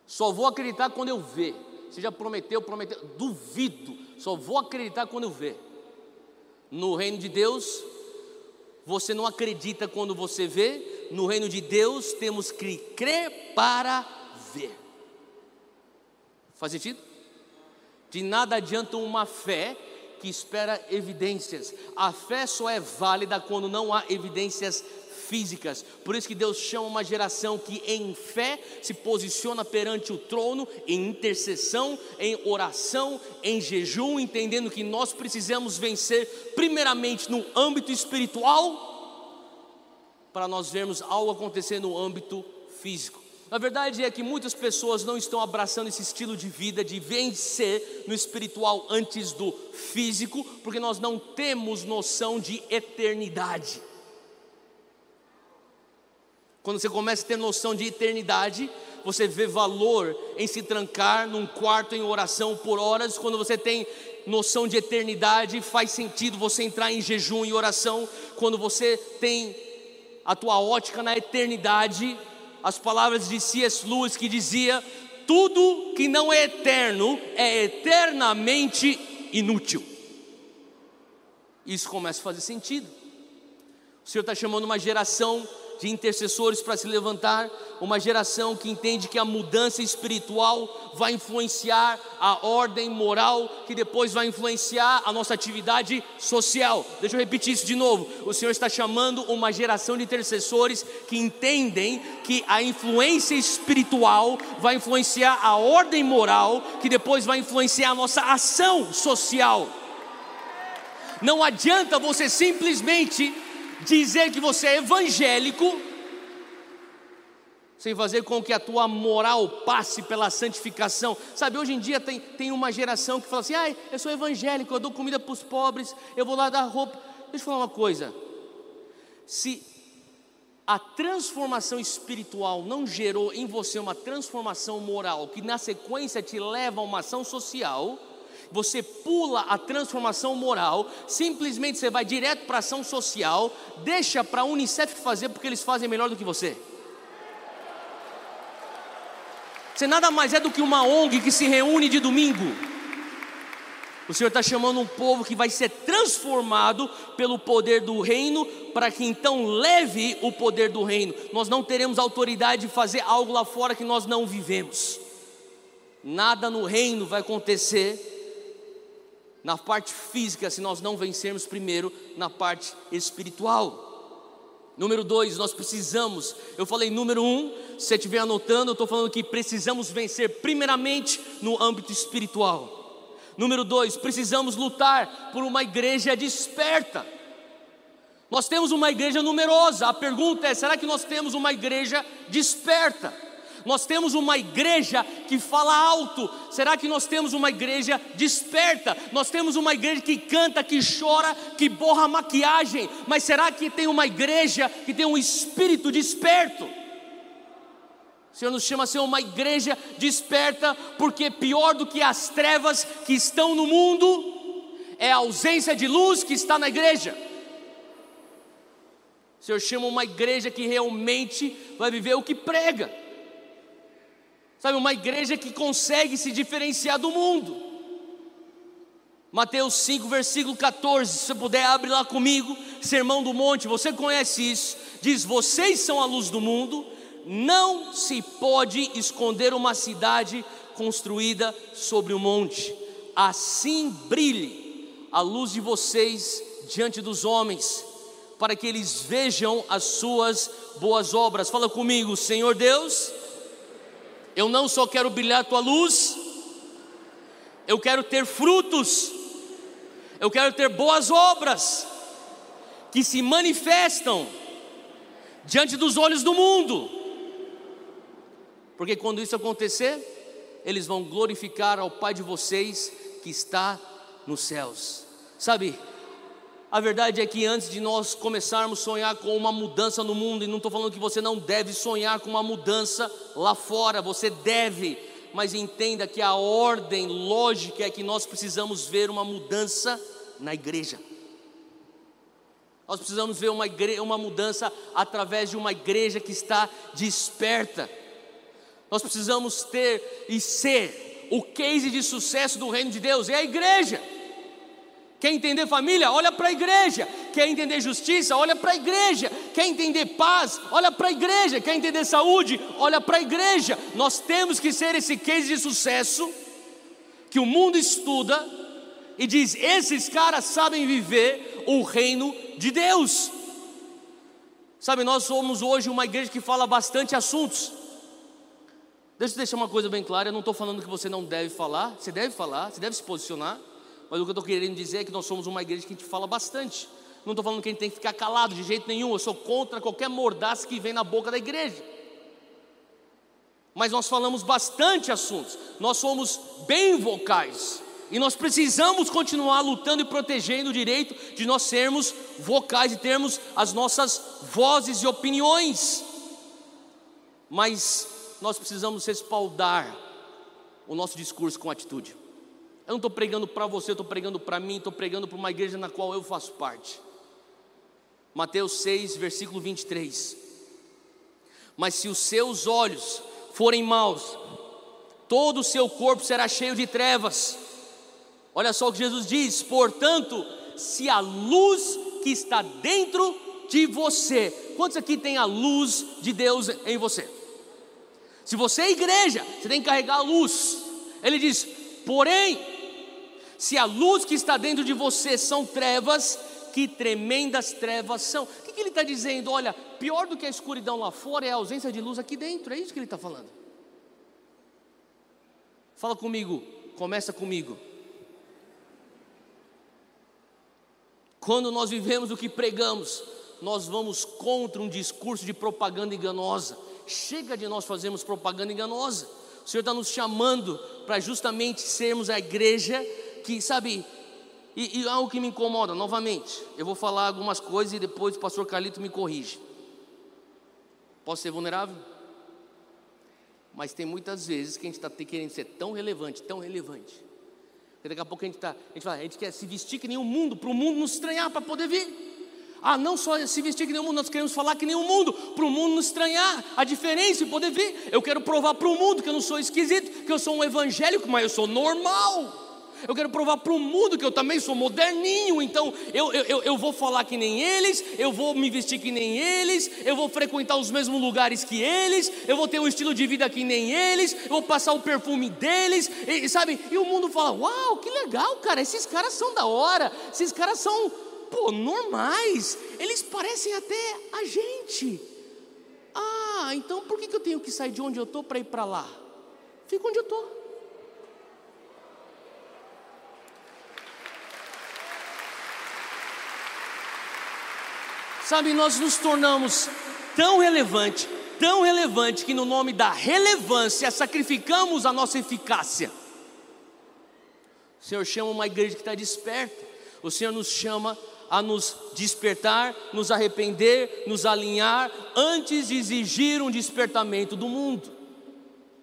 [SPEAKER 2] Só vou acreditar quando eu ver. Você já prometeu, prometeu. Duvido. Só vou acreditar quando eu ver. No reino de Deus, você não acredita quando você vê. No reino de Deus, temos que crer para ver. Faz sentido? De nada adianta uma fé que espera evidências. A fé só é válida quando não há evidências físicas. Por isso que Deus chama uma geração que em fé se posiciona perante o trono, em intercessão, em oração, em jejum, entendendo que nós precisamos vencer primeiramente no âmbito espiritual para nós vermos algo acontecer no âmbito físico. A verdade é que muitas pessoas não estão abraçando esse estilo de vida de vencer no espiritual antes do físico, porque nós não temos noção de eternidade. Quando você começa a ter noção de eternidade, você vê valor em se trancar num quarto em oração por horas. Quando você tem noção de eternidade, faz sentido você entrar em jejum e oração. Quando você tem a tua ótica na eternidade, as palavras de C.S. Lewis que dizia: tudo que não é eterno é eternamente inútil. Isso começa a fazer sentido. O Senhor está chamando uma geração de intercessores para se levantar, uma geração que entende que a mudança espiritual vai influenciar a ordem moral, que depois vai influenciar a nossa atividade social. Deixa eu repetir isso de novo. O Senhor está chamando uma geração de intercessores que entendem que a influência espiritual vai influenciar a ordem moral, que depois vai influenciar a nossa ação social. Não adianta você simplesmente dizer que você é evangélico, sem fazer com que a tua moral passe pela santificação. Sabe, hoje em dia tem, tem uma geração que fala assim: ah, eu sou evangélico, eu dou comida para os pobres, eu vou lá dar roupa. Deixa eu falar uma coisa. Se a transformação espiritual não gerou em você uma transformação moral, que na sequência te leva a uma ação social, você pula a transformação moral, simplesmente você vai direto para ação social, deixa para a Unicef fazer porque eles fazem melhor do que você. Você nada mais é do que uma ONG que se reúne de domingo. O Senhor está chamando um povo que vai ser transformado pelo poder do reino, para que então leve o poder do reino. Nós não teremos autoridade de fazer algo lá fora que nós não vivemos. Nada no reino vai acontecer na parte física se nós não vencermos primeiro na parte espiritual. Número dois, nós precisamos, eu falei número um, se você estiver anotando, eu estou falando que precisamos vencer primeiramente no âmbito espiritual. Número dois, precisamos lutar por uma igreja desperta. Nós temos uma igreja numerosa, a pergunta é: será que nós temos uma igreja desperta? Nós temos uma igreja que fala alto. Será que nós temos uma igreja desperta? Nós temos uma igreja que canta, que chora, que borra maquiagem. Mas será que tem uma igreja que tem um espírito desperto? O Senhor nos chama a ser uma igreja desperta, porque pior do que as trevas que estão no mundo é a ausência de luz que está na igreja. O Senhor chama uma igreja que realmente vai viver o que prega. Sabe, uma igreja que consegue se diferenciar do mundo. Mateus 5, versículo 14, se você puder, abre lá comigo, Sermão do Monte, você conhece isso, diz: Vocês são a luz do mundo, não se pode esconder uma cidade construída sobre o um monte, assim brilhe a luz de vocês diante dos homens, para que eles vejam as suas boas obras. Fala comigo, Senhor Deus eu não só quero brilhar a tua luz, eu quero ter frutos, eu quero ter boas obras que se manifestam diante dos olhos do mundo, porque quando isso acontecer, eles vão glorificar ao Pai de vocês que está nos céus. Sabe, a verdade é que antes de nós começarmos a sonhar com uma mudança no mundo, e não estou falando que você não deve sonhar com uma mudança lá fora, você deve, mas entenda que a ordem lógica é que nós precisamos ver uma mudança na igreja. Nós precisamos ver uma, igreja, uma mudança através de uma igreja que está desperta. Nós precisamos ter e ser o case de sucesso do reino de Deus, é a igreja. Quer entender família? Olha para a igreja. Quer entender justiça? Olha para a igreja. Quer entender paz? Olha para a igreja. Quer entender saúde? Olha para a igreja. Nós temos que ser esse case de sucesso que o mundo estuda e diz: esses caras sabem viver o reino de Deus. Sabe, nós somos hoje uma igreja que fala bastante assuntos. Deixa eu deixar uma coisa bem clara: eu não estou falando que você não deve falar, você deve falar, você deve se posicionar. Mas o que eu estou querendo dizer é que nós somos uma igreja que a gente fala bastante. Não estou falando que a gente tem que ficar calado de jeito nenhum. Eu sou contra qualquer mordaça que vem na boca da igreja. Mas nós falamos bastante assuntos. Nós somos bem vocais. E nós precisamos continuar lutando e protegendo o direito de nós sermos vocais e termos as nossas vozes e opiniões. Mas nós precisamos respaldar o nosso discurso com atitude. Eu não estou pregando para você, estou pregando para mim, estou pregando para uma igreja na qual eu faço parte. Mateus 6, versículo 23. Mas se os seus olhos forem maus, todo o seu corpo será cheio de trevas. Olha só o que Jesus diz: portanto, se a luz que está dentro de você, quantos aqui tem a luz de Deus em você? Se você é igreja, você tem que carregar a luz. Ele diz: porém, se a luz que está dentro de você são trevas, que tremendas trevas são. O que, que ele está dizendo? Olha, pior do que a escuridão lá fora é a ausência de luz aqui dentro, é isso que ele está falando. Fala comigo, começa comigo. Quando nós vivemos o que pregamos, nós vamos contra um discurso de propaganda enganosa. Chega de nós fazermos propaganda enganosa. O Senhor está nos chamando para justamente sermos a igreja que, sabe, e, e, algo que me incomoda, novamente, eu vou falar algumas coisas e depois o pastor Carlito me corrige. Posso ser vulnerável? Mas tem muitas vezes que a gente está querendo ser tão relevante, tão relevante. Que daqui a pouco a gente, tá, a gente fala, a gente quer se vestir que nem o mundo, para o mundo nos estranhar para poder vir. Ah, não só se vestir que nem o mundo, nós queremos falar que nem o mundo, para o mundo nos estranhar, a diferença e poder vir. Eu quero provar para o mundo que eu não sou esquisito, que eu sou um evangélico, mas eu sou normal. Eu quero provar para o mundo que eu também sou moderninho. Então eu, eu, eu vou falar que nem eles, eu vou me vestir que nem eles, eu vou frequentar os mesmos lugares que eles, eu vou ter um estilo de vida que nem eles, eu vou passar o perfume deles, e, sabe? E o mundo fala: Uau, que legal, cara, esses caras são da hora, esses caras são, pô, normais, eles parecem até a gente. Ah, então por que, que eu tenho que sair de onde eu estou para ir para lá? Fico onde eu estou. Sabe, nós nos tornamos tão relevante, tão relevante que no nome da relevância sacrificamos a nossa eficácia. O Senhor chama uma igreja que está desperta. O Senhor nos chama a nos despertar, nos arrepender, nos alinhar antes de exigir um despertamento do mundo.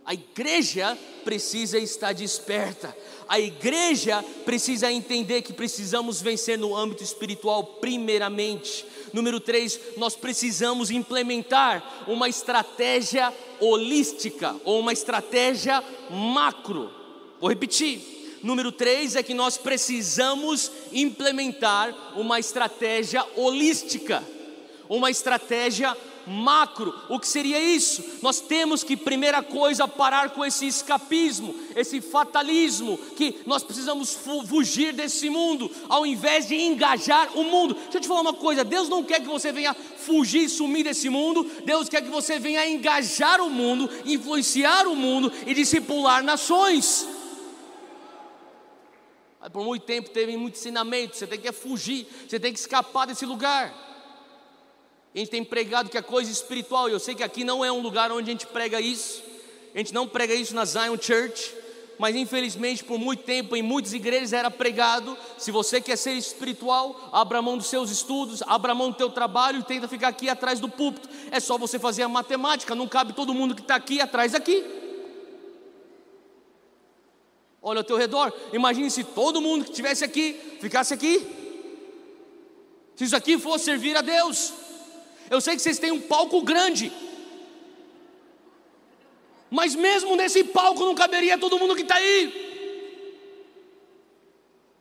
[SPEAKER 2] A igreja precisa estar desperta. A igreja precisa entender que precisamos vencer no âmbito espiritual primeiramente. Número três, nós precisamos implementar uma estratégia holística ou uma estratégia macro. Vou repetir. Número três é que nós precisamos implementar uma estratégia holística, uma estratégia macro. O que seria isso? Nós temos que, primeira coisa, parar com esse escapismo, esse fatalismo, que nós precisamos fugir desse mundo, ao invés de engajar o mundo. Deixa eu te falar uma coisa: Deus não quer que você venha fugir e sumir desse mundo, Deus quer que você venha engajar o mundo, influenciar o mundo e discipular nações. Por muito tempo teve muito ensinamento, você tem que fugir, você tem que escapar desse lugar. A gente tem pregado que a coisa espiritual, eu sei que aqui não é um lugar onde a gente prega isso, a gente não prega isso na Zion Church, mas infelizmente por muito tempo em muitas igrejas era pregado: se você quer ser espiritual, abra mão dos seus estudos, abra mão do teu trabalho e tenta ficar aqui atrás do púlpito. É só você fazer a matemática, não cabe todo mundo que está aqui atrás daqui. Olha ao teu redor, imagine se todo mundo que estivesse aqui ficasse aqui. Se isso aqui fosse servir a Deus. Eu sei que vocês têm um palco grande, mas mesmo nesse palco não caberia todo mundo que está aí.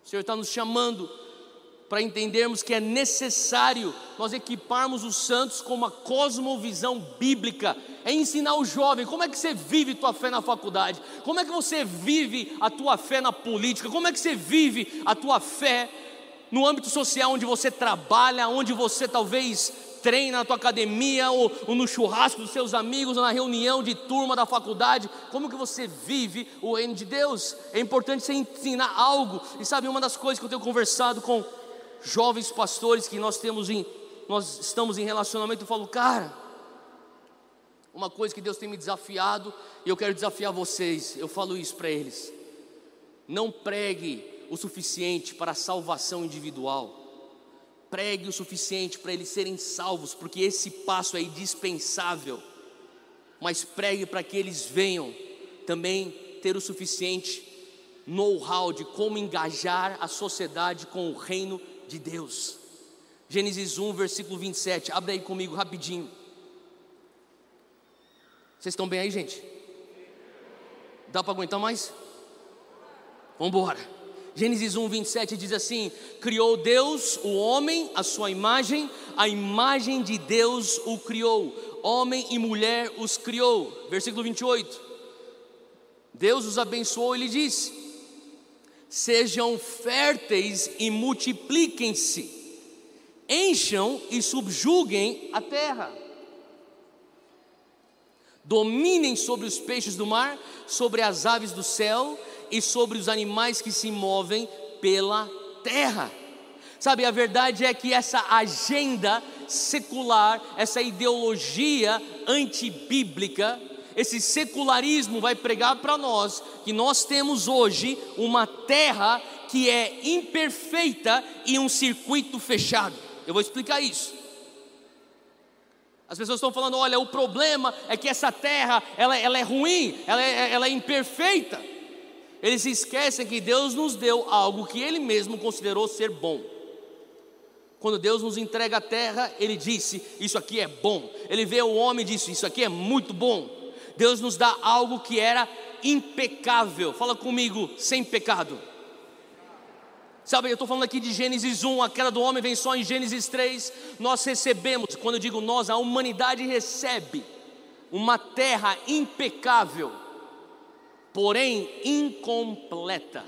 [SPEAKER 2] O Senhor está nos chamando para entendermos que é necessário nós equiparmos os santos com uma cosmovisão bíblica, é ensinar o jovem como é que você vive tua fé na faculdade, como é que você vive a tua fé na política, como é que você vive a tua fé no âmbito social onde você trabalha, onde você talvez treina na tua academia, ou, ou, no churrasco dos seus amigos, ou na reunião de turma da faculdade, como que você vive o reino de Deus? É importante você ensinar algo. E sabe, uma das coisas que eu tenho conversado com jovens pastores que nós temos em, nós estamos em relacionamento, eu falo, cara, uma coisa que Deus tem me desafiado, e eu quero desafiar vocês, eu falo isso para eles. Não pregue o suficiente para a salvação individual pregue o suficiente para eles serem salvos, porque esse passo é indispensável. Mas pregue para que eles venham também ter o suficiente know-how de como engajar a sociedade com o reino de Deus. Gênesis 1, versículo 27. Abre aí comigo rapidinho. Vocês estão bem aí, gente? Dá para aguentar mais? Vamos embora. Gênesis 1, 27 diz assim: Criou Deus o homem, a sua imagem, a imagem de Deus o criou, homem e mulher os criou. Versículo 28. Deus os abençoou e lhe disse: Sejam férteis e multipliquem-se, encham e subjuguem a terra dominem sobre os peixes do mar, sobre as aves do céu e sobre os animais que se movem pela terra. Sabe, a verdade é que essa agenda secular, essa ideologia antibíblica, esse secularismo vai pregar para nós que nós temos hoje uma terra que é imperfeita e um circuito fechado. Eu vou explicar isso. As pessoas estão falando: olha, o problema é que essa terra ela, ela é ruim, ela é, ela é imperfeita. Eles se esquecem que Deus nos deu algo que Ele mesmo considerou ser bom. Quando Deus nos entrega a terra, Ele disse: Isso aqui é bom. Ele vê o homem e disse: Isso aqui é muito bom. Deus nos dá algo que era impecável. Fala comigo, sem pecado. Sabe, eu estou falando aqui de Gênesis 1, a queda do homem vem só em Gênesis 3. Nós recebemos, quando eu digo nós, a humanidade recebe uma terra impecável, porém incompleta.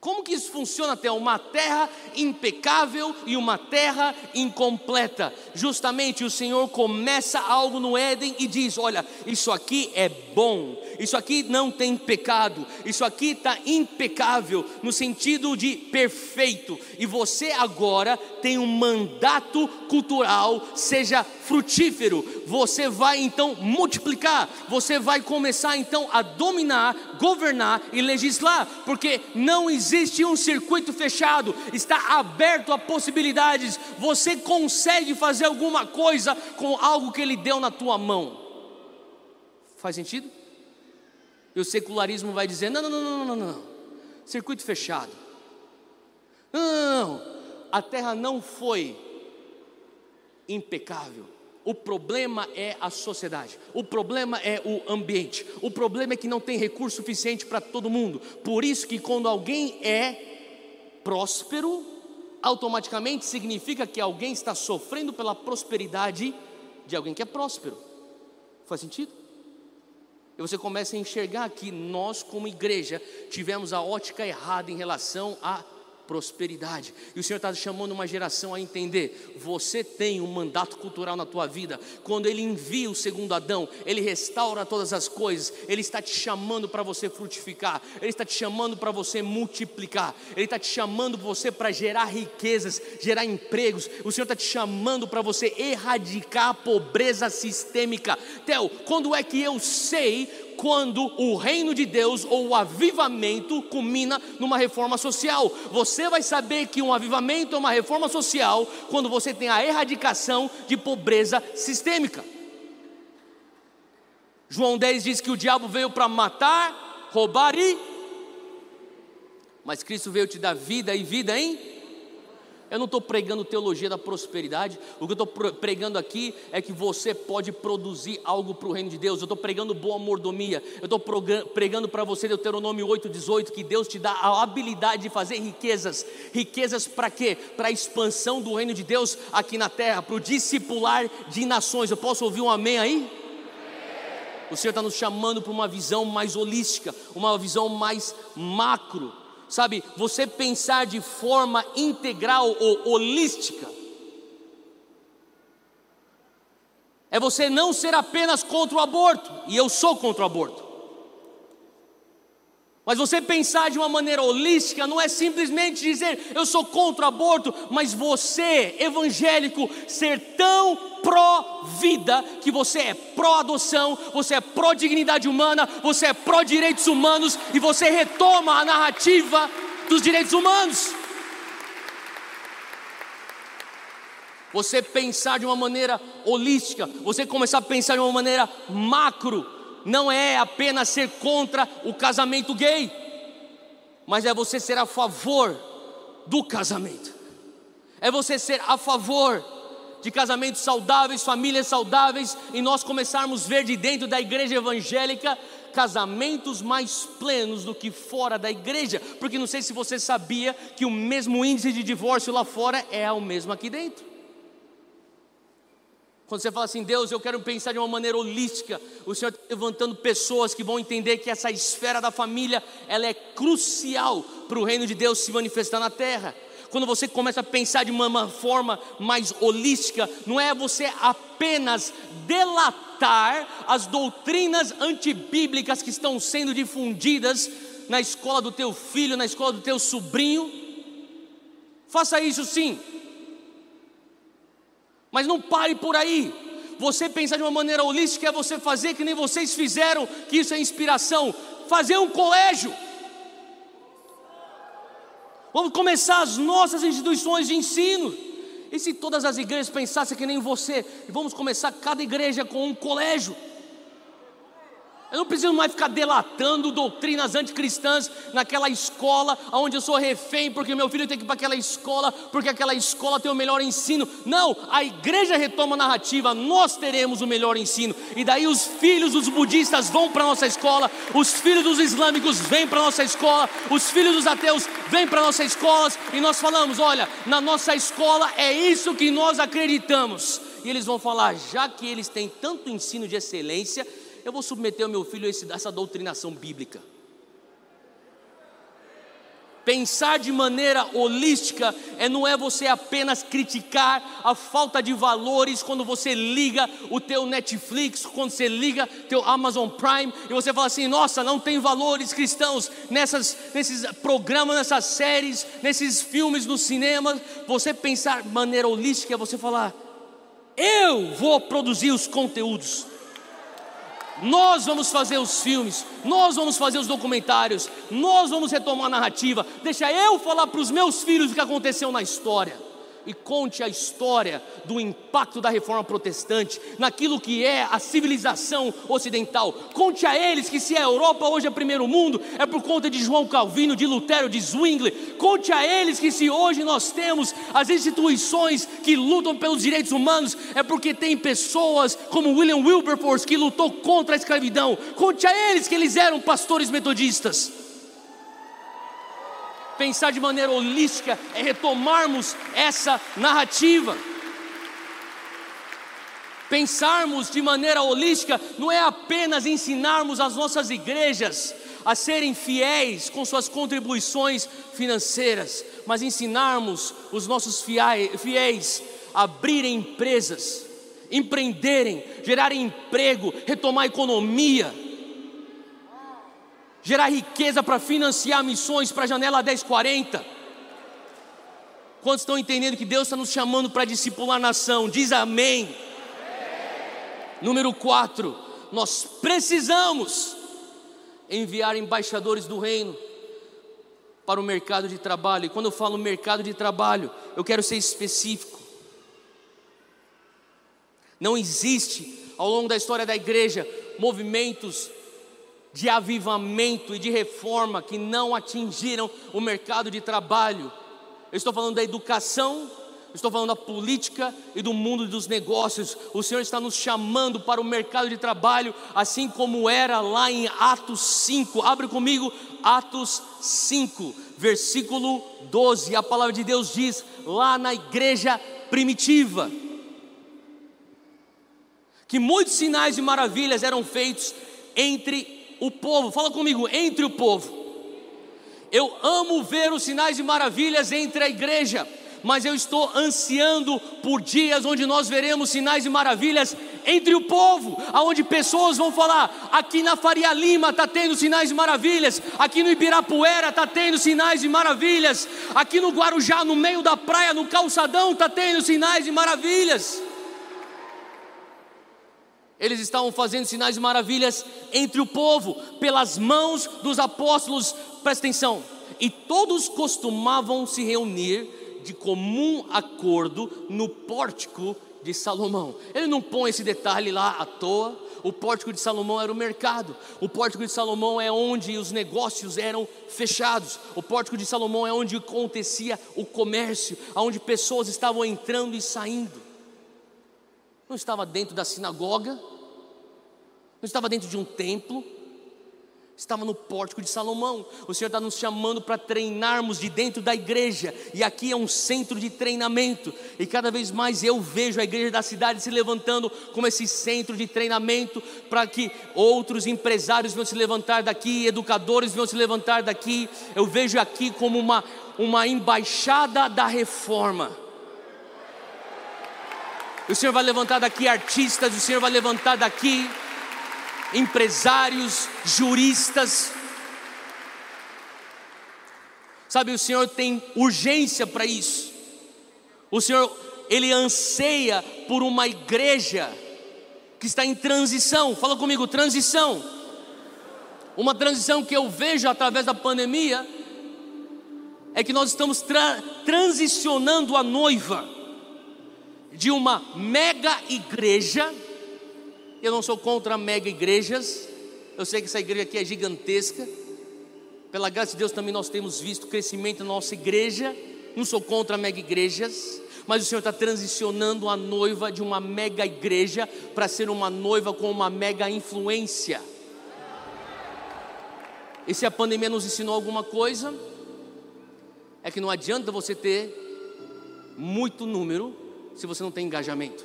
[SPEAKER 2] Como que isso funciona até uma terra impecável e uma terra incompleta? Justamente o Senhor começa algo no Éden e diz: Olha, isso aqui é bom, isso aqui não tem pecado, isso aqui está impecável, no sentido de perfeito, e você agora tem um mandato cultural, seja frutífero, você vai então multiplicar, você vai começar então a dominar, governar e legislar, porque não existe um circuito fechado, está aberto a possibilidades. Você consegue fazer alguma coisa com algo que ele deu na tua mão. Faz sentido? E o secularismo vai dizer: não, não, não, não, não, não, circuito fechado. Não, não, não, a terra não foi impecável. O problema é a sociedade, o problema é o ambiente, o problema é que não tem recurso suficiente para todo mundo. Por isso que quando alguém é próspero, automaticamente significa que alguém está sofrendo pela prosperidade de alguém que é próspero. Faz sentido? E você começa a enxergar que nós, como igreja, tivemos a ótica errada em relação a prosperidade. E o Senhor está chamando uma geração a entender: você tem um mandato cultural na tua vida. Quando Ele envia o segundo Adão, Ele restaura todas as coisas. Ele está te chamando para você frutificar. Ele está te chamando para você multiplicar. Ele está te chamando você para gerar riquezas, gerar empregos. O Senhor está te chamando para você erradicar a pobreza sistêmica. Theo, quando é que eu sei quando o reino de Deus ou o avivamento culmina numa reforma social. Você vai saber que um avivamento é uma reforma social quando você tem a erradicação de pobreza sistêmica. João 10 diz que o diabo veio para matar, roubar e. Mas Cristo veio te dar vida e vida em eu não estou pregando teologia da prosperidade, o que eu estou pregando aqui é que você pode produzir algo para o reino de Deus. Eu estou pregando boa mordomia, eu estou pregando para você Deuteronômio 8,18 que Deus te dá a habilidade de fazer riquezas. Riquezas para quê? Para a expansão do reino de Deus aqui na terra, para o discipular de nações. Eu posso ouvir um amém aí? O Senhor está nos chamando para uma visão mais holística, uma visão mais macro sabe, você pensar de forma integral ou holística. É você não ser apenas contra o aborto, e eu sou contra o aborto. Mas você pensar de uma maneira holística não é simplesmente dizer eu sou contra o aborto, mas você, evangélico, ser tão pró-vida que você é pró-adoção, você é pró-dignidade humana, você é pró-direitos humanos e você retoma a narrativa dos direitos humanos. Você pensar de uma maneira holística, você começar a pensar de uma maneira macro, não é apenas ser contra o casamento gay, mas é você ser a favor do casamento, é você ser a favor de casamentos saudáveis, famílias saudáveis, e nós começarmos a ver de dentro da igreja evangélica casamentos mais plenos do que fora da igreja, porque não sei se você sabia que o mesmo índice de divórcio lá fora é o mesmo aqui dentro. Quando você fala assim, Deus, eu quero pensar de uma maneira holística, o Senhor está levantando pessoas que vão entender que essa esfera da família, ela é crucial para o reino de Deus se manifestar na terra. Quando você começa a pensar de uma forma mais holística, não é você apenas delatar as doutrinas antibíblicas que estão sendo difundidas na escola do teu filho, na escola do teu sobrinho. Faça isso sim, mas não pare por aí. Você pensar de uma maneira holística é você fazer que nem vocês fizeram, que isso é inspiração. Fazer um colégio. Vamos começar as nossas instituições de ensino. E se todas as igrejas pensassem que nem você, vamos começar cada igreja com um colégio. Eu não preciso mais ficar delatando doutrinas anticristãs naquela escola onde eu sou refém, porque meu filho tem que ir para aquela escola, porque aquela escola tem o melhor ensino. Não, a igreja retoma a narrativa, nós teremos o melhor ensino. E daí os filhos dos budistas vão para a nossa escola, os filhos dos islâmicos vêm para a nossa escola, os filhos dos ateus vêm para nossa escola, e nós falamos: olha, na nossa escola é isso que nós acreditamos. E eles vão falar, já que eles têm tanto ensino de excelência, eu vou submeter o meu filho a, esse, a essa doutrinação bíblica. Pensar de maneira holística é não é você apenas criticar a falta de valores quando você liga o teu Netflix, quando você liga teu Amazon Prime e você fala assim: "Nossa, não tem valores cristãos nessas nesses programas, nessas séries, nesses filmes no cinema". Você pensar de maneira holística é você falar: "Eu vou produzir os conteúdos nós vamos fazer os filmes, nós vamos fazer os documentários, nós vamos retomar a narrativa. Deixa eu falar para os meus filhos o que aconteceu na história e conte a história do impacto da reforma protestante naquilo que é a civilização ocidental. Conte a eles que se a Europa hoje é primeiro mundo, é por conta de João Calvino, de Lutero, de Zwingli. Conte a eles que se hoje nós temos as instituições que lutam pelos direitos humanos, é porque tem pessoas como William Wilberforce que lutou contra a escravidão. Conte a eles que eles eram pastores metodistas. Pensar de maneira holística é retomarmos essa narrativa. Pensarmos de maneira holística não é apenas ensinarmos as nossas igrejas a serem fiéis com suas contribuições financeiras, mas ensinarmos os nossos fiéis a abrirem empresas, empreenderem, gerarem emprego, retomar a economia gerar riqueza para financiar missões para a janela 1040. Quantos estão entendendo que Deus está nos chamando para discipular a nação? Diz amém. Número 4, nós precisamos enviar embaixadores do reino para o mercado de trabalho. E quando eu falo mercado de trabalho, eu quero ser específico. Não existe ao longo da história da igreja movimentos de avivamento e de reforma que não atingiram o mercado de trabalho. Eu estou falando da educação, estou falando da política e do mundo dos negócios. O Senhor está nos chamando para o mercado de trabalho, assim como era lá em Atos 5. Abre comigo, Atos 5, versículo 12. A palavra de Deus diz: lá na igreja primitiva, que muitos sinais e maravilhas eram feitos entre o povo, fala comigo, entre o povo. Eu amo ver os sinais e maravilhas entre a igreja, mas eu estou ansiando por dias onde nós veremos sinais e maravilhas entre o povo, aonde pessoas vão falar: aqui na Faria Lima está tendo sinais e maravilhas, aqui no Ibirapuera está tendo sinais e maravilhas, aqui no Guarujá, no meio da praia, no calçadão, está tendo sinais e maravilhas. Eles estavam fazendo sinais e maravilhas entre o povo, pelas mãos dos apóstolos, presta atenção. E todos costumavam se reunir de comum acordo no pórtico de Salomão. Ele não põe esse detalhe lá à toa. O pórtico de Salomão era o mercado. O pórtico de Salomão é onde os negócios eram fechados. O pórtico de Salomão é onde acontecia o comércio, onde pessoas estavam entrando e saindo não estava dentro da sinagoga, não estava dentro de um templo, estava no pórtico de Salomão. O Senhor está nos chamando para treinarmos de dentro da igreja, e aqui é um centro de treinamento, e cada vez mais eu vejo a igreja da cidade se levantando como esse centro de treinamento, para que outros empresários venham se levantar daqui, educadores venham se levantar daqui. Eu vejo aqui como uma, uma embaixada da reforma o Senhor vai levantar daqui artistas, o Senhor vai levantar daqui empresários, juristas. Sabe, o Senhor tem urgência para isso. O Senhor, Ele anseia por uma igreja que está em transição. Fala comigo, transição. Uma transição que eu vejo através da pandemia é que nós estamos tra transicionando a noiva de uma mega igreja. Eu não sou contra mega igrejas, Eu sei que essa igreja aqui é gigantesca. Pela graça de Deus também nós temos visto crescimento na nossa igreja. Não sou contra mega igrejas, mas o Senhor está transicionando a noiva de uma mega igreja para ser uma noiva com uma mega influência. E se a pandemia nos ensinou alguma coisa, é que não adianta você ter muito número se você não tem engajamento.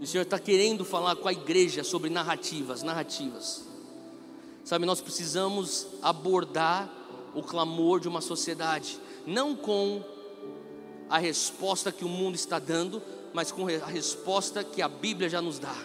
[SPEAKER 2] O Senhor está querendo falar com a igreja sobre narrativas, narrativas. Sabe, nós precisamos abordar o clamor de uma sociedade, não com a resposta que o mundo está dando, mas com a resposta que a Bíblia já nos dá.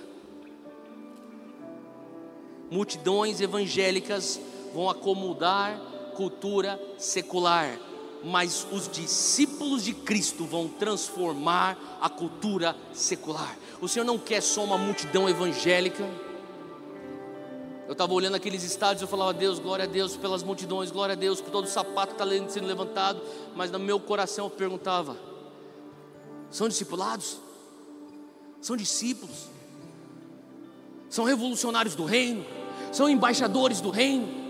[SPEAKER 2] Multidões evangélicas vão acomodar cultura secular, mas os discípulos de Cristo vão transformar a cultura secular. O Senhor não quer só uma multidão evangélica. Eu estava olhando aqueles estádios, eu falava, Deus, glória a Deus pelas multidões, glória a Deus por todo o sapato que está sendo levantado, mas no meu coração eu perguntava: são discipulados? São discípulos? São revolucionários do reino? São embaixadores do reino?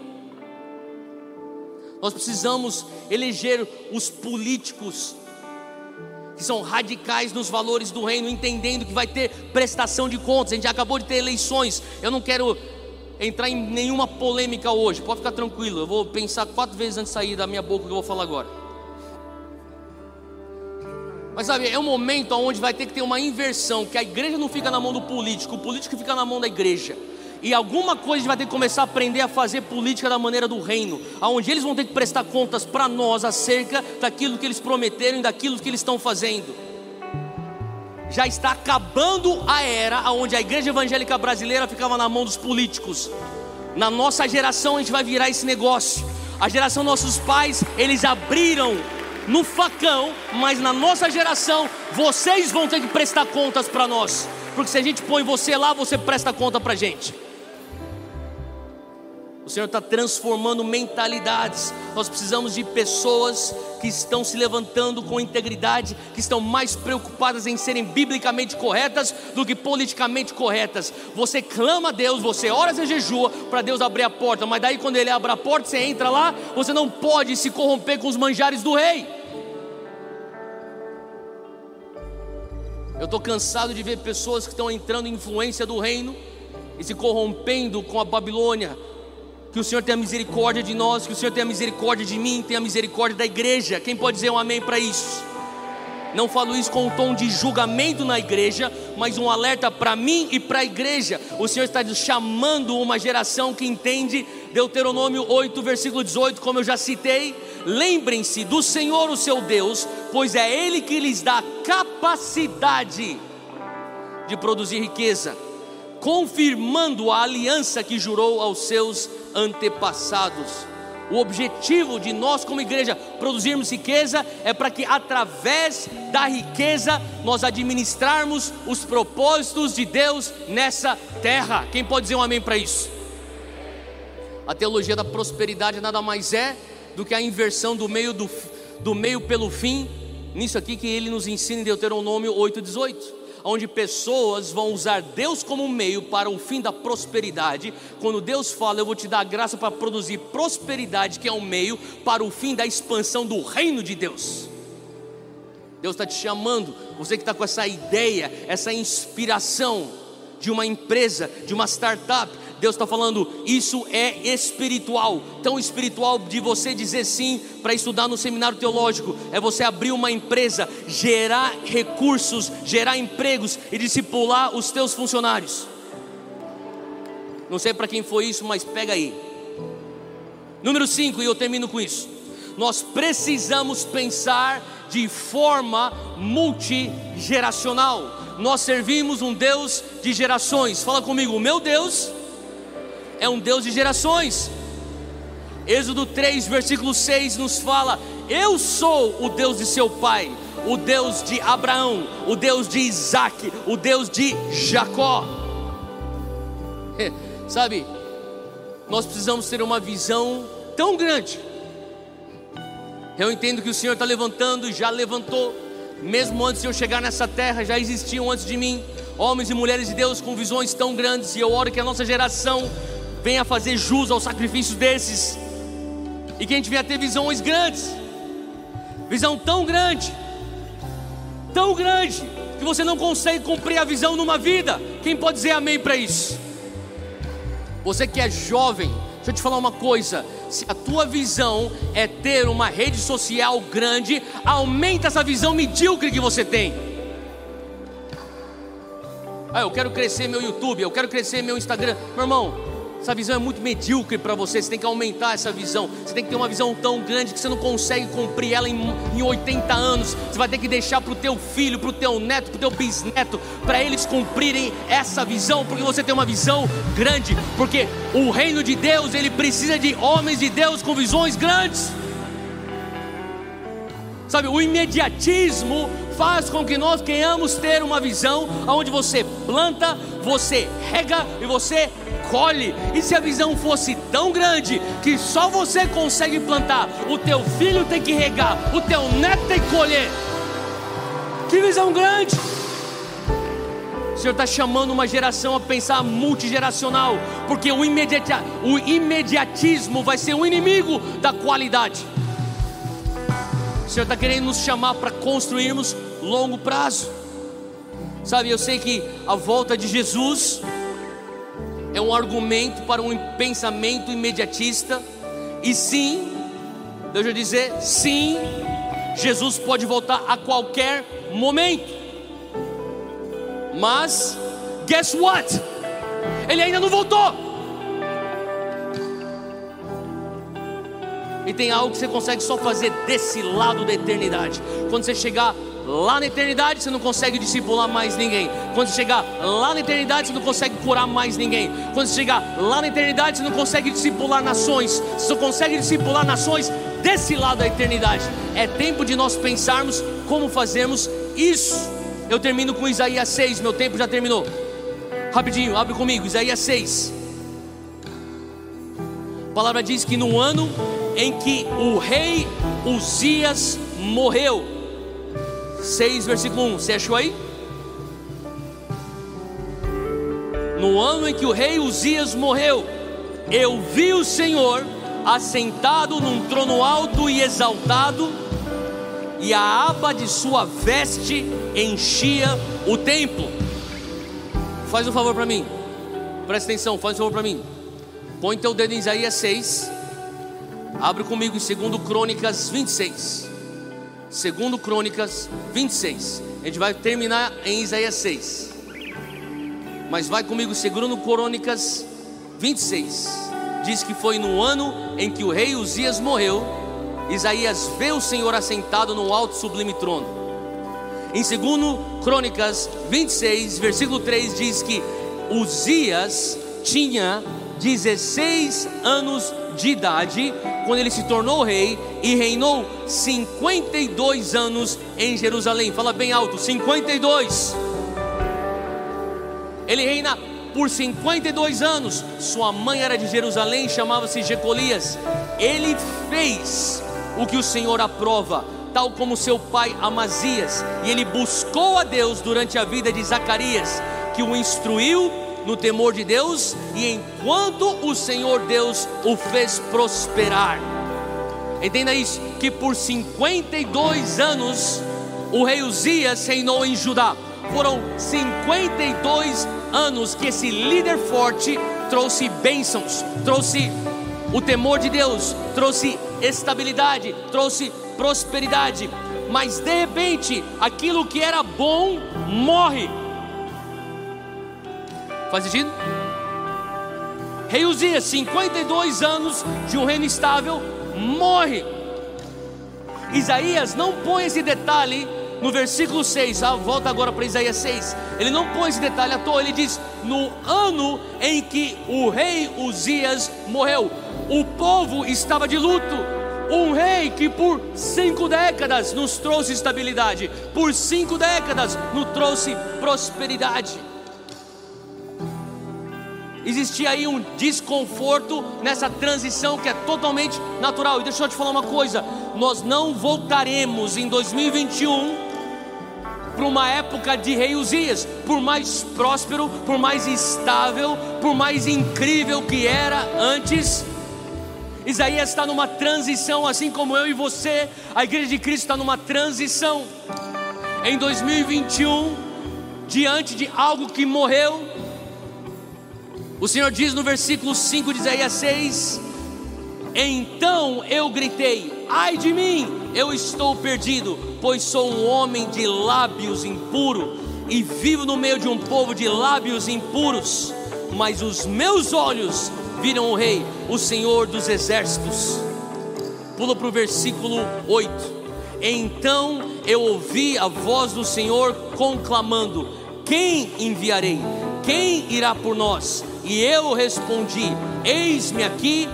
[SPEAKER 2] Nós precisamos eleger os políticos que são radicais nos valores do reino, entendendo que vai ter prestação de contas. A gente acabou de ter eleições. Eu não quero entrar em nenhuma polêmica hoje. Pode ficar tranquilo. Eu vou pensar quatro vezes antes de sair da minha boca o que eu vou falar agora. Mas sabe, é um momento onde vai ter que ter uma inversão, que a igreja não fica na mão do político, o político fica na mão da igreja. E alguma coisa a gente vai ter que começar a aprender a fazer política da maneira do reino, aonde eles vão ter que prestar contas para nós acerca daquilo que eles prometeram e daquilo que eles estão fazendo. Já está acabando a era onde a igreja evangélica brasileira ficava na mão dos políticos. Na nossa geração a gente vai virar esse negócio. A geração nossos pais, eles abriram no facão, mas na nossa geração vocês vão ter que prestar contas para nós. Porque se a gente põe você lá, você presta conta para a gente. O Senhor está transformando mentalidades. Nós precisamos de pessoas que estão se levantando com integridade, que estão mais preocupadas em serem biblicamente corretas do que politicamente corretas. Você clama a Deus, você ora e jejua para Deus abrir a porta, mas daí quando Ele abre a porta, você entra lá, você não pode se corromper com os manjares do rei. Eu estou cansado de ver pessoas que estão entrando em influência do reino e se corrompendo com a Babilônia que o Senhor tenha misericórdia de nós, que o Senhor tenha misericórdia de mim, tenha misericórdia da igreja. Quem pode dizer um amém para isso? Não falo isso com um tom de julgamento na igreja, mas um alerta para mim e para a igreja. O Senhor está chamando uma geração que entende Deuteronômio 8, versículo 18, como eu já citei. Lembrem-se do Senhor, o seu Deus, pois é Ele que lhes dá capacidade de produzir riqueza, confirmando a aliança que jurou aos seus antepassados. O objetivo de nós, como igreja, produzirmos riqueza é para que, através da riqueza, nós administrarmos os propósitos de Deus nessa terra. Quem pode dizer um amém para isso? A teologia da prosperidade nada mais é do que a inversão do meio, do, do meio pelo fim, nisso aqui que ele nos ensina em Deuteronômio 8,18 onde pessoas vão usar Deus como meio para o fim da prosperidade. Quando Deus fala, eu vou te dar graça para produzir prosperidade, que é um meio para o fim da expansão do reino de Deus. Deus está te chamando, você que está com essa ideia, essa inspiração de uma empresa, de uma startup, Deus está falando, isso é espiritual, tão espiritual de você dizer sim para estudar no seminário teológico, é você abrir uma empresa, gerar recursos, gerar empregos e discipular os teus funcionários. Não sei para quem foi isso, mas pega aí. Número 5, e eu termino com isso. Nós precisamos pensar de forma multigeracional. Nós servimos um Deus de gerações. Fala comigo, meu Deus é um Deus de gerações. Êxodo 3, versículo 6 nos fala: Eu sou o Deus de seu pai, o Deus de Abraão, o Deus de Isaac, o Deus de Jacó. [laughs] Sabe, nós precisamos ter uma visão tão grande. Eu entendo que o Senhor está levantando, já levantou, mesmo antes de eu chegar nessa terra, já existiam antes de mim homens e mulheres de Deus com visões tão grandes, e eu oro que a nossa geração venha fazer jus aos sacrifícios desses, e que a gente venha ter visões grandes, visão tão grande, tão grande, que você não consegue cumprir a visão numa vida. Quem pode dizer amém para isso? Você que é jovem, deixa eu te falar uma coisa: se a tua visão é ter uma rede social grande, aumenta essa visão medíocre que você tem. Ah, eu quero crescer meu YouTube, eu quero crescer meu Instagram. Meu irmão, essa visão é muito medíocre para você. Você tem que aumentar essa visão. Você tem que ter uma visão tão grande que você não consegue cumprir ela em, em 80 anos. Você vai ter que deixar para o teu filho, para o teu neto, para o teu bisneto, para eles cumprirem essa visão, porque você tem uma visão grande. Porque o reino de Deus ele precisa de homens de Deus com visões grandes. Sabe, o imediatismo faz com que nós queiramos ter uma visão onde você planta, você rega e você colhe. E se a visão fosse tão grande que só você consegue plantar, o teu filho tem que regar, o teu neto tem que colher. Que visão grande! O Senhor está chamando uma geração a pensar multigeracional, porque o, imediati o imediatismo vai ser o inimigo da qualidade. O Senhor está querendo nos chamar para construirmos longo prazo. Sabe, eu sei que a volta de Jesus é um argumento para um pensamento imediatista. E sim, deixa eu dizer, sim, Jesus pode voltar a qualquer momento. Mas, guess what? Ele ainda não voltou. E tem algo que você consegue só fazer desse lado da eternidade. Quando você chegar Lá na eternidade você não consegue discipular mais ninguém. Quando você chegar lá na eternidade você não consegue curar mais ninguém. Quando você chegar lá na eternidade você não consegue discipular nações. Você só consegue discipular nações desse lado da eternidade. É tempo de nós pensarmos como fazemos isso. Eu termino com Isaías 6, meu tempo já terminou. Rapidinho, abre comigo, Isaías 6. A palavra diz que no ano em que o rei Uzias morreu, 6, versículo 1. Você achou aí? No ano em que o rei Uzias morreu, eu vi o Senhor assentado num trono alto e exaltado, e a aba de sua veste enchia o templo. Faz um favor para mim, presta atenção, faz um favor para mim. Põe teu dedo em Isaías 6, abre comigo em 2 Crônicas 26. Segundo Crônicas 26. A gente vai terminar em Isaías 6. Mas vai comigo, segundo Crônicas 26. Diz que foi no ano em que o rei Uzias morreu, Isaías vê o Senhor assentado no alto sublime trono. Em segundo Crônicas 26, versículo 3 diz que Uzias tinha 16 anos de idade quando ele se tornou rei e reinou 52 anos em Jerusalém. Fala bem alto: 52. Ele reina por 52 anos. Sua mãe era de Jerusalém, chamava-se Jecolias. Ele fez o que o Senhor aprova, tal como seu pai Amazias, e ele buscou a Deus durante a vida de Zacarias, que o instruiu no temor de Deus e enquanto o Senhor Deus o fez prosperar. Entenda isso, que por 52 anos o rei Uzias reinou em Judá. Foram 52 anos que esse líder forte trouxe bênçãos, trouxe o temor de Deus, trouxe estabilidade, trouxe prosperidade. Mas de repente, aquilo que era bom morre. Faz sentido? Rei Uzias, 52 anos de um reino estável, morre. Isaías não põe esse detalhe no versículo 6, ah, volta agora para Isaías 6. Ele não põe esse detalhe à toa, ele diz: No ano em que o rei Uzias morreu, o povo estava de luto. Um rei que por cinco décadas nos trouxe estabilidade, por cinco décadas nos trouxe prosperidade existia aí um desconforto nessa transição que é totalmente natural. E deixa eu te falar uma coisa: nós não voltaremos em 2021 para uma época de rei Uzias, por mais próspero, por mais estável, por mais incrível que era antes. Isaías está numa transição, assim como eu e você, a igreja de Cristo está numa transição. Em 2021, diante de algo que morreu, o Senhor diz no versículo 5 de Isaías 6: Então eu gritei, ai de mim, eu estou perdido, pois sou um homem de lábios impuros e vivo no meio de um povo de lábios impuros, mas os meus olhos viram o Rei, o Senhor dos exércitos. Pula para o versículo 8. Então eu ouvi a voz do Senhor conclamando: Quem enviarei? Quem irá por nós? E eu respondi: Eis-me aqui,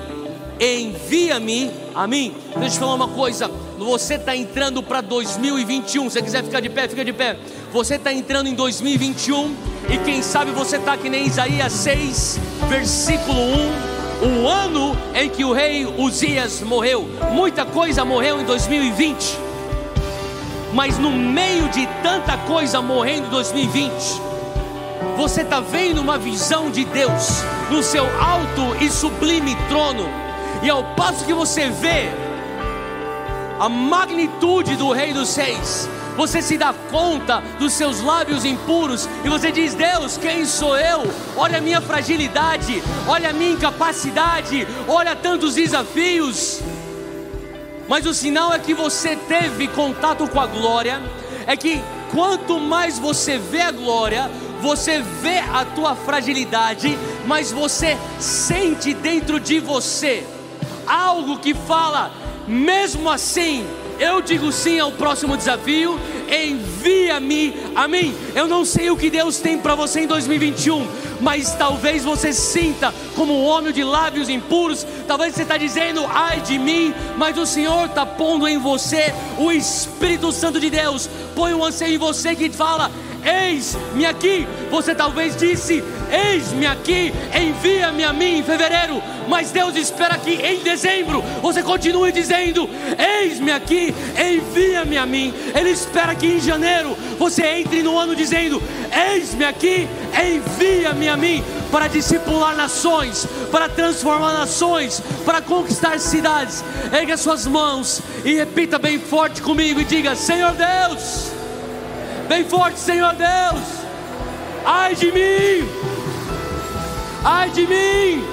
[SPEAKER 2] envia-me a mim. Deixa eu falar uma coisa. Você está entrando para 2021. Se quiser ficar de pé, fica de pé. Você está entrando em 2021. E quem sabe você está que nem Isaías 6, versículo 1. O ano em que o rei Uzias morreu. Muita coisa morreu em 2020. Mas no meio de tanta coisa morrendo em 2020 você está vendo uma visão de Deus no seu alto e sublime trono, e ao passo que você vê a magnitude do Rei dos Seis, você se dá conta dos seus lábios impuros e você diz: Deus, quem sou eu? Olha a minha fragilidade, olha a minha incapacidade, olha tantos desafios. Mas o sinal é que você teve contato com a glória, é que quanto mais você vê a glória, você vê a tua fragilidade, mas você sente dentro de você algo que fala, mesmo assim, eu digo sim ao próximo desafio, envia-me a mim. Eu não sei o que Deus tem para você em 2021, mas talvez você sinta como um homem de lábios impuros. Talvez você está dizendo, ai de mim, mas o Senhor está pondo em você o Espírito Santo de Deus. Põe um anseio em você que fala: Eis-me aqui. Você talvez disse: Eis-me aqui, envia-me a mim em fevereiro. Mas Deus espera que em dezembro você continue dizendo: Eis-me aqui, envia-me a mim. Ele espera que em janeiro você entre no ano dizendo: Eis-me aqui, envia-me a mim para discipular nações, para transformar nações, para conquistar cidades. Ergue as suas mãos e repita bem forte comigo e diga: Senhor Deus Bem forte, Senhor Deus. Ai de mim. Ai de mim.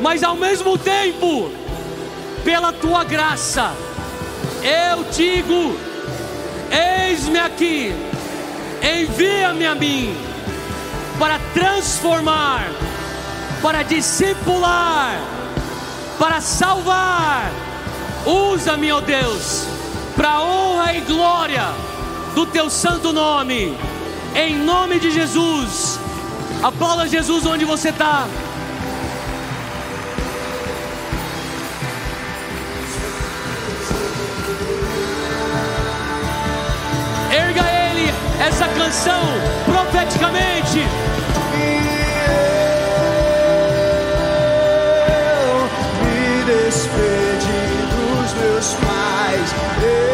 [SPEAKER 2] Mas ao mesmo tempo, pela tua graça, eu digo: Eis-me aqui. Envia-me a mim para transformar, para discipular, para salvar. Usa-me, ó Deus, para honra e glória do teu santo nome, em nome de Jesus. Aplauda Jesus onde você está. Erga ele essa canção profeticamente.
[SPEAKER 3] me despedi dos meus pais. Eu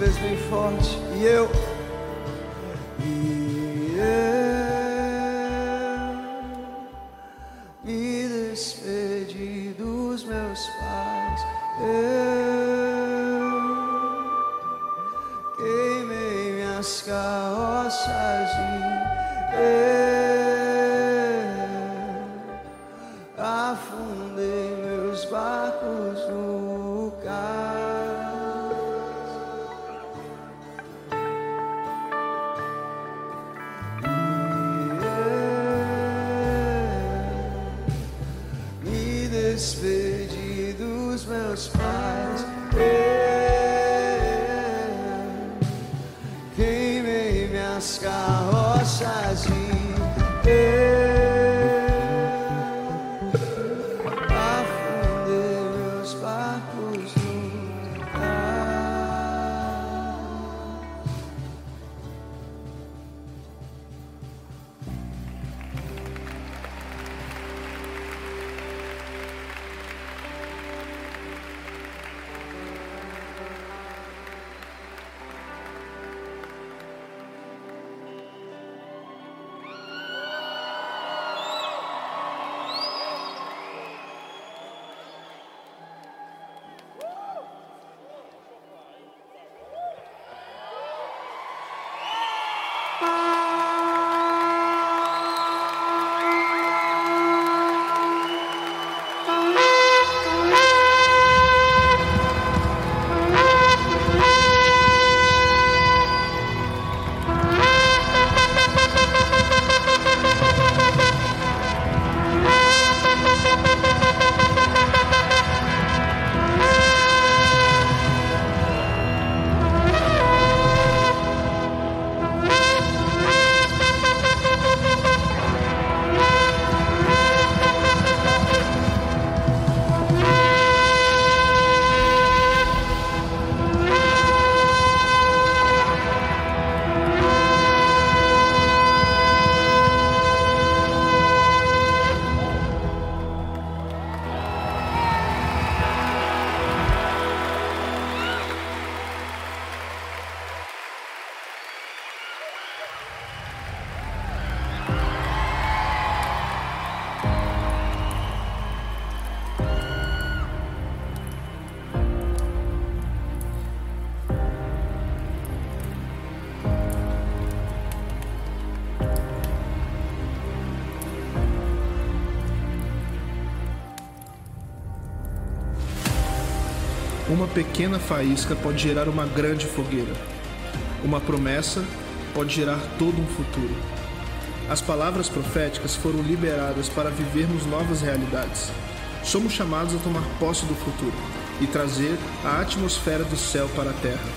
[SPEAKER 3] Mais uma vez bem
[SPEAKER 4] Uma pequena faísca pode gerar uma grande fogueira. Uma promessa pode gerar todo um futuro. As palavras proféticas foram liberadas para vivermos novas realidades. Somos chamados a tomar posse do futuro e trazer a atmosfera do céu para a terra.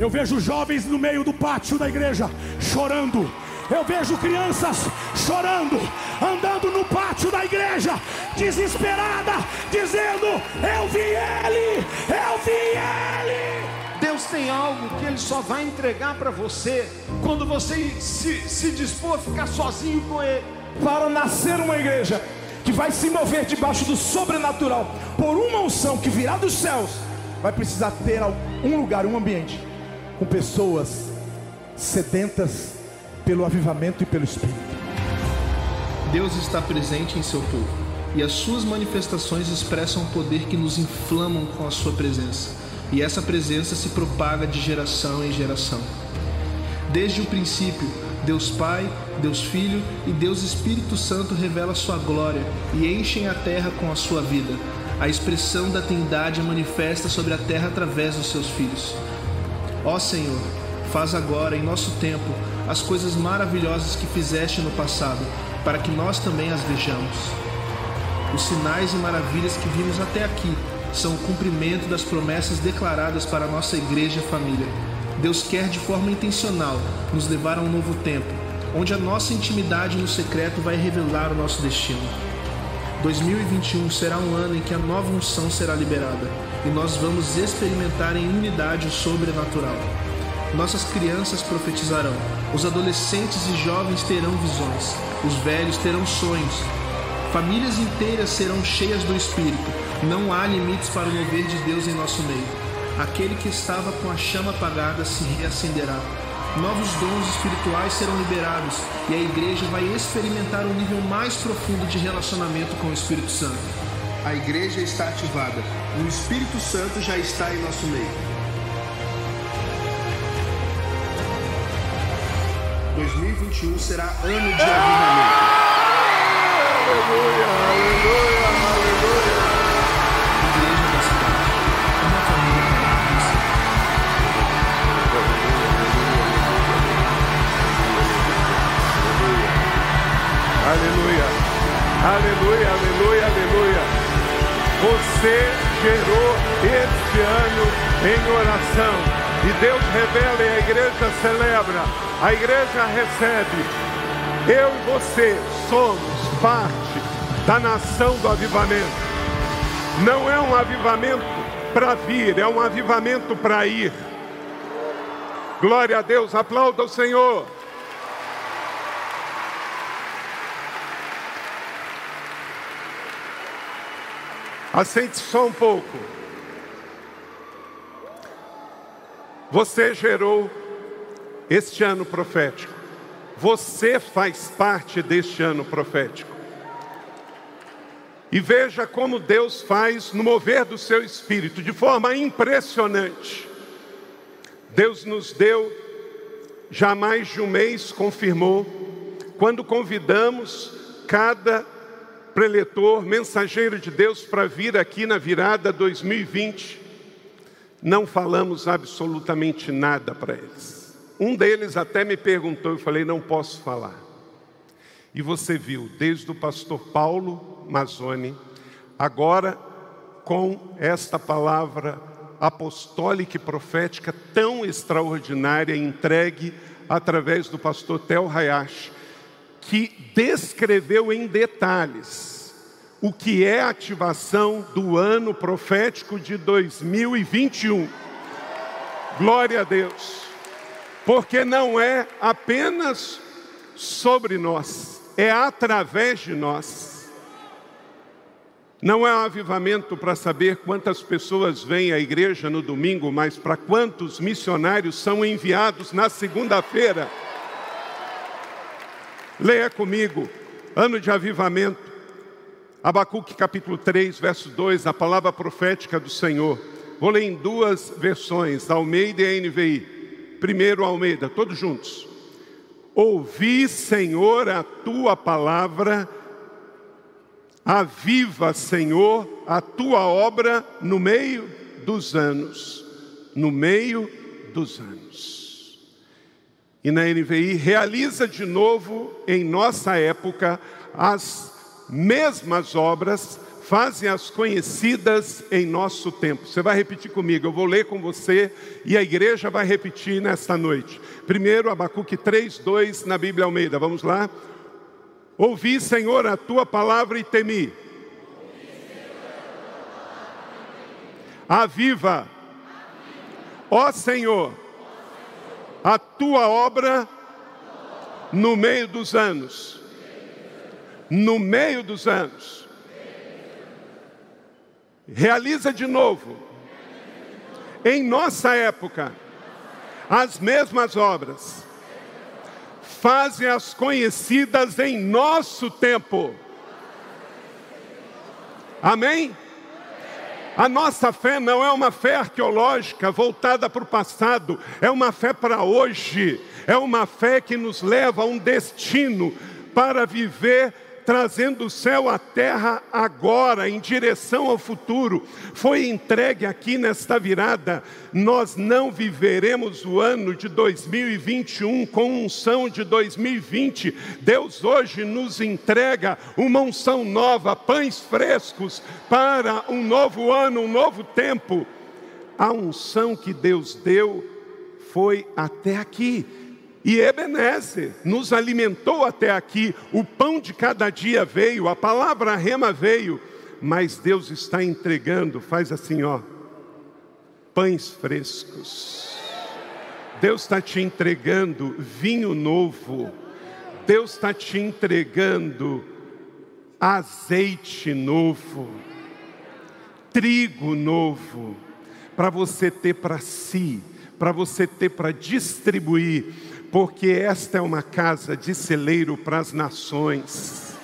[SPEAKER 5] Eu vejo jovens no meio do pátio da igreja chorando. Eu vejo crianças chorando, andando no pátio da igreja, desesperada, dizendo: Eu vi ele, eu vi ele.
[SPEAKER 6] Deus tem algo que Ele só vai entregar para você quando você se, se dispor a ficar sozinho com Ele.
[SPEAKER 5] Para nascer uma igreja que vai se mover debaixo do sobrenatural, por uma unção que virá dos céus, vai precisar ter um lugar, um ambiente, com pessoas sedentas pelo avivamento e pelo Espírito.
[SPEAKER 4] Deus está presente em seu povo e as suas manifestações expressam o poder que nos inflamam com a sua presença. E essa presença se propaga de geração em geração. Desde o princípio, Deus Pai, Deus Filho e Deus Espírito Santo revela sua glória e enchem a terra com a sua vida. A expressão da Trindade manifesta sobre a terra através dos seus filhos. Ó Senhor, faz agora, em nosso tempo, as coisas maravilhosas que fizeste no passado, para que nós também as vejamos. Os sinais e maravilhas que vimos até aqui são o cumprimento das promessas declaradas para a nossa igreja família. Deus quer de forma intencional nos levar a um novo tempo, onde a nossa intimidade no secreto vai revelar o nosso destino. 2021 será um ano em que a nova unção será liberada e nós vamos experimentar em unidade o sobrenatural. Nossas crianças profetizarão, os adolescentes e jovens terão visões, os velhos terão sonhos, famílias inteiras serão cheias do Espírito. Não há limites para o mover de Deus em nosso meio. Aquele que estava com a chama apagada se reacenderá. Novos dons espirituais serão liberados e a igreja vai experimentar um nível mais profundo de relacionamento com o Espírito Santo. A igreja está ativada o Espírito Santo já está em nosso meio. 2021 será ano de avivamento.
[SPEAKER 5] Aleluia, aleluia, aleluia.
[SPEAKER 4] Igreja da cidade, uma família para Cristo.
[SPEAKER 5] Aleluia, aleluia, aleluia, aleluia. Você gerou este ano em oração. E Deus revela e a igreja celebra. A igreja recebe. Eu e você somos parte da nação do avivamento. Não é um avivamento para vir, é um avivamento para ir. Glória a Deus, aplauda o Senhor. Assente só um pouco. Você gerou este ano profético. Você faz parte deste ano profético. E veja como Deus faz no mover do seu espírito, de forma impressionante. Deus nos deu, já mais de um mês, confirmou, quando convidamos cada preletor, mensageiro de Deus para vir aqui na virada 2020, não falamos absolutamente nada para eles. Um deles até me perguntou, eu falei, não posso falar. E você viu, desde o pastor Paulo Mazzoni, agora com esta palavra apostólica e profética tão extraordinária, entregue através do pastor Tel Hayashi, que descreveu em detalhes o que é a ativação do ano profético de 2021. Glória a Deus, porque não é apenas sobre nós, é através de nós. Não é um avivamento para saber quantas pessoas vêm à igreja no domingo, mas para quantos missionários são enviados na segunda-feira. Leia comigo, ano de avivamento, Abacuque capítulo 3, verso 2, a palavra profética do Senhor. Vou ler em duas versões, Almeida e NVI. Primeiro Almeida, todos juntos. Ouvi, Senhor, a tua palavra Aviva, Senhor, a tua obra no meio dos anos. No meio dos anos. E na NVI, realiza de novo em nossa época as mesmas obras, fazem as conhecidas em nosso tempo. Você vai repetir comigo, eu vou ler com você e a igreja vai repetir nesta noite. Primeiro, Abacuque 3, 2 na Bíblia Almeida. Vamos lá? Ouvi, Senhor, a tua palavra e temi. Aviva, ó Senhor, a tua obra no meio dos anos. No meio dos anos. Realiza de novo, em nossa época, as mesmas obras fazem as conhecidas em nosso tempo. Amém? A nossa fé não é uma fé arqueológica voltada para o passado, é uma fé para hoje, é uma fé que nos leva a um destino para viver trazendo o céu à terra agora, em direção ao futuro. Foi entregue aqui nesta virada. Nós não viveremos o ano de 2021 com unção de 2020. Deus hoje nos entrega uma unção nova, pães frescos para um novo ano, um novo tempo. A unção que Deus deu foi até aqui e Ebenezer nos alimentou até aqui, o pão de cada dia veio, a palavra rema veio, mas Deus está entregando, faz assim, ó, pães frescos. Deus está te entregando vinho novo. Deus está te entregando azeite novo, trigo novo, para você ter para si, para você ter para distribuir porque esta é uma casa de celeiro para as nações.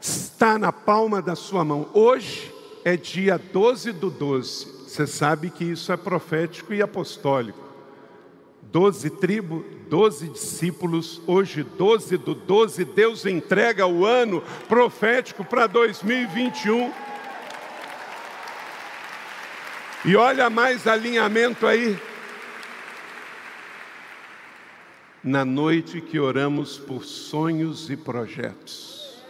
[SPEAKER 5] Está na palma da sua mão. Hoje é dia 12 do 12. Você sabe que isso é profético e apostólico. Doze tribos, doze discípulos, hoje 12 do 12, Deus entrega o ano profético para 2021. E olha mais alinhamento aí, na noite que oramos por sonhos e projetos.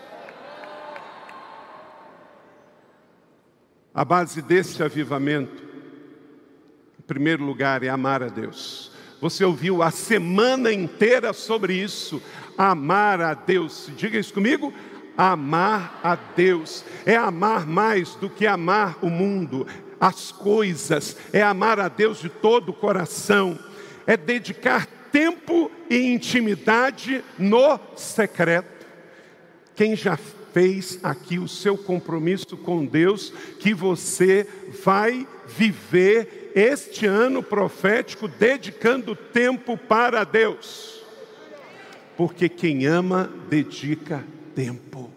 [SPEAKER 5] A base desse avivamento, em primeiro lugar, é amar a Deus. Você ouviu a semana inteira sobre isso. Amar a Deus. Diga isso comigo. Amar a Deus é amar mais do que amar o mundo, as coisas, é amar a Deus de todo o coração, é dedicar tempo e intimidade no secreto. Quem já fez aqui o seu compromisso com Deus, que você vai viver este ano profético dedicando tempo para Deus. Porque quem ama, dedica tempo.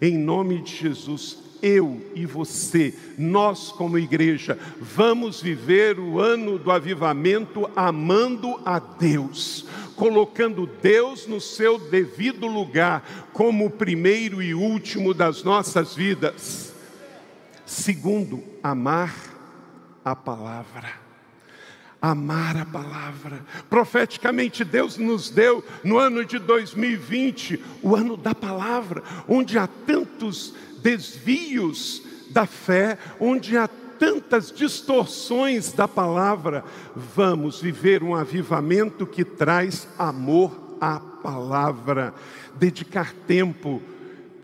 [SPEAKER 5] Em nome de Jesus, eu e você, nós como igreja, vamos viver o ano do avivamento amando a Deus, colocando Deus no seu devido lugar, como o primeiro e último das nossas vidas. Segundo, amar a palavra amar a palavra. Profeticamente, Deus nos deu no ano de 2020, o ano da palavra, onde há tantos desvios da fé, onde há tantas distorções da palavra, vamos viver um avivamento que traz amor à palavra, dedicar tempo.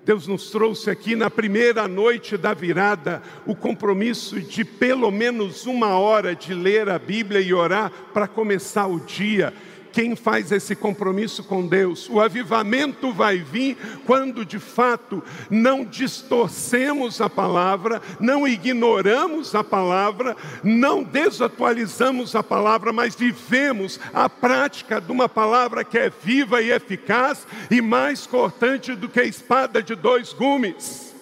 [SPEAKER 5] Deus nos trouxe aqui na primeira noite da virada o compromisso de pelo menos uma hora de ler a Bíblia e orar para começar o dia quem faz esse compromisso com Deus. O avivamento vai vir quando de fato não distorcemos a palavra, não ignoramos a palavra, não desatualizamos a palavra, mas vivemos a prática de uma palavra que é viva e eficaz e mais cortante do que a espada de dois gumes.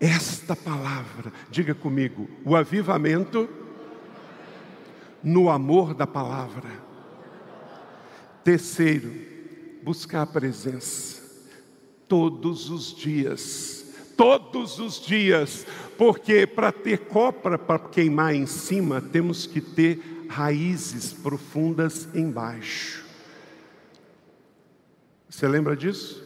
[SPEAKER 5] Esta palavra, diga comigo, o avivamento no amor da palavra. Terceiro, buscar a presença. todos os dias, todos os dias, porque para ter copra para queimar em cima, temos que ter raízes profundas embaixo. Você lembra disso?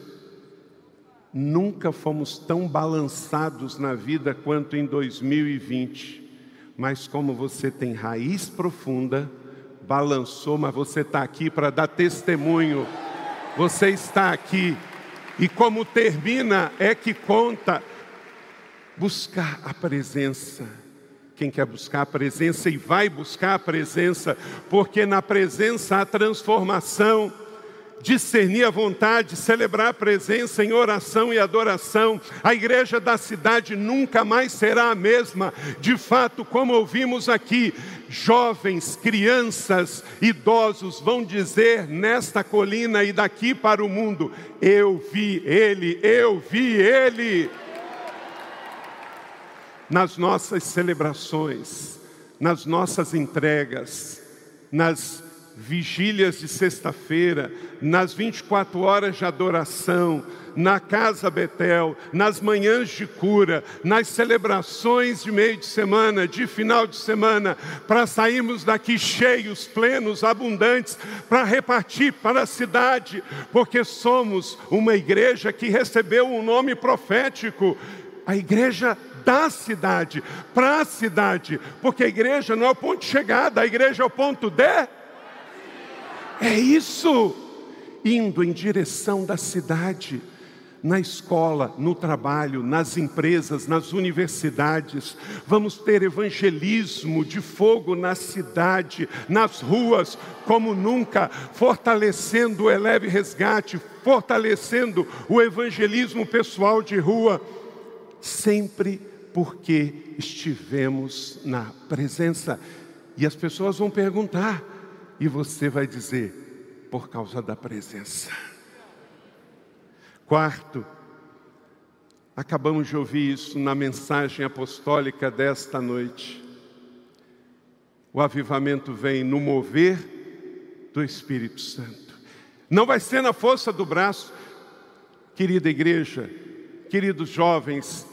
[SPEAKER 5] Nunca fomos tão balançados na vida quanto em 2020. Mas como você tem raiz profunda, balançou, mas você está aqui para dar testemunho. Você está aqui. E como termina é que conta. Buscar a presença. Quem quer buscar a presença e vai buscar a presença, porque na presença há transformação discernir a vontade, celebrar a presença em oração e adoração. A igreja da cidade nunca mais será a mesma. De fato, como ouvimos aqui, jovens, crianças, idosos vão dizer nesta colina e daqui para o mundo: Eu vi Ele, eu vi Ele. Nas nossas celebrações, nas nossas entregas, nas vigílias de sexta-feira, nas 24 horas de adoração, na Casa Betel, nas manhãs de cura, nas celebrações de meio de semana, de final de semana, para sairmos daqui cheios, plenos, abundantes, para repartir para a cidade, porque somos uma igreja que recebeu um nome profético, a igreja da cidade, para a cidade, porque a igreja não é o ponto de chegada, a igreja é o ponto de é isso, indo em direção da cidade, na escola, no trabalho, nas empresas, nas universidades. Vamos ter evangelismo de fogo na cidade, nas ruas, como nunca, fortalecendo o Eleve Resgate, fortalecendo o evangelismo pessoal de rua, sempre porque estivemos na presença. E as pessoas vão perguntar: e você vai dizer, por causa da presença. Quarto, acabamos de ouvir isso na mensagem apostólica desta noite. O avivamento vem no mover do Espírito Santo. Não vai ser na força do braço, querida igreja, queridos jovens,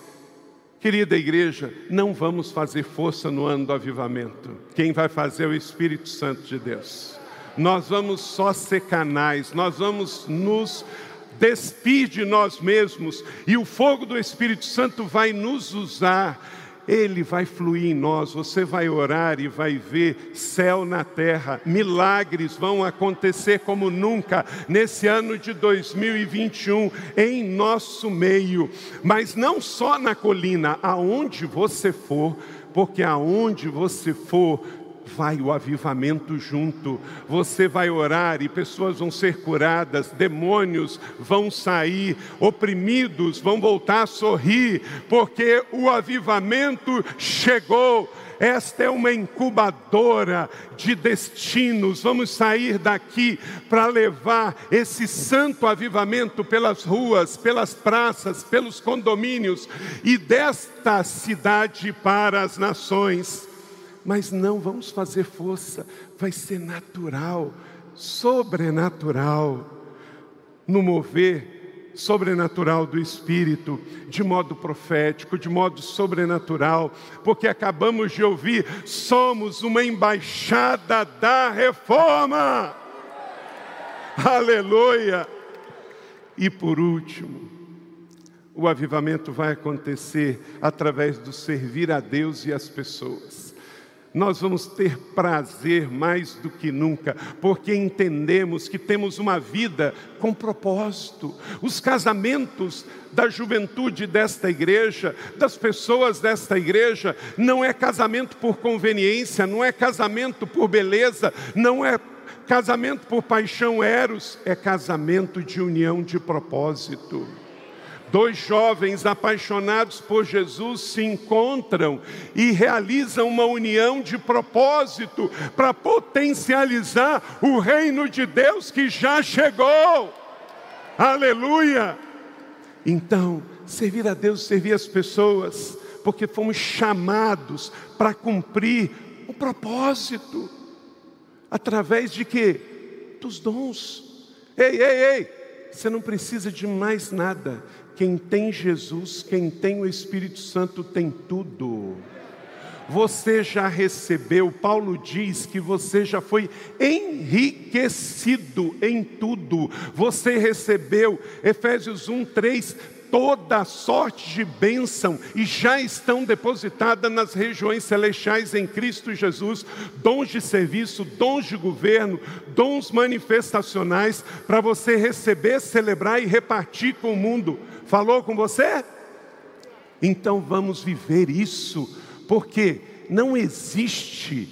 [SPEAKER 5] Querida igreja, não vamos fazer força no ano do avivamento. Quem vai fazer é o Espírito Santo de Deus. Nós vamos só ser canais, nós vamos nos despir de nós mesmos e o fogo do Espírito Santo vai nos usar. Ele vai fluir em nós, você vai orar e vai ver céu na terra, milagres vão acontecer como nunca nesse ano de 2021 em nosso meio, mas não só na colina, aonde você for, porque aonde você for, vai o avivamento junto. Você vai orar e pessoas vão ser curadas, demônios vão sair, oprimidos vão voltar a sorrir, porque o avivamento chegou. Esta é uma incubadora de destinos. Vamos sair daqui para levar esse santo avivamento pelas ruas, pelas praças, pelos condomínios e desta cidade para as nações mas não vamos fazer força, vai ser natural, sobrenatural, no mover sobrenatural do Espírito, de modo profético, de modo sobrenatural, porque acabamos de ouvir, somos uma embaixada da reforma. Aleluia! E por último, o avivamento vai acontecer através do servir a Deus e as pessoas nós vamos ter prazer mais do que nunca, porque entendemos que temos uma vida com propósito. Os casamentos da juventude desta igreja, das pessoas desta igreja, não é casamento por conveniência, não é casamento por beleza, não é casamento por paixão eros, é casamento de união de propósito. Dois jovens apaixonados por Jesus se encontram e realizam uma união de propósito para potencializar o reino de Deus que já chegou. Aleluia! Então, servir a Deus, servir as pessoas, porque fomos chamados para cumprir o propósito através de quê? Dos dons. Ei, ei, ei! Você não precisa de mais nada. Quem tem Jesus, quem tem o Espírito Santo, tem tudo. Você já recebeu, Paulo diz que você já foi enriquecido em tudo. Você recebeu, Efésios 1, 3, toda sorte de bênção e já estão depositadas nas regiões celestiais em Cristo Jesus, dons de serviço, dons de governo, dons manifestacionais para você receber, celebrar e repartir com o mundo. Falou com você? Então vamos viver isso, porque não existe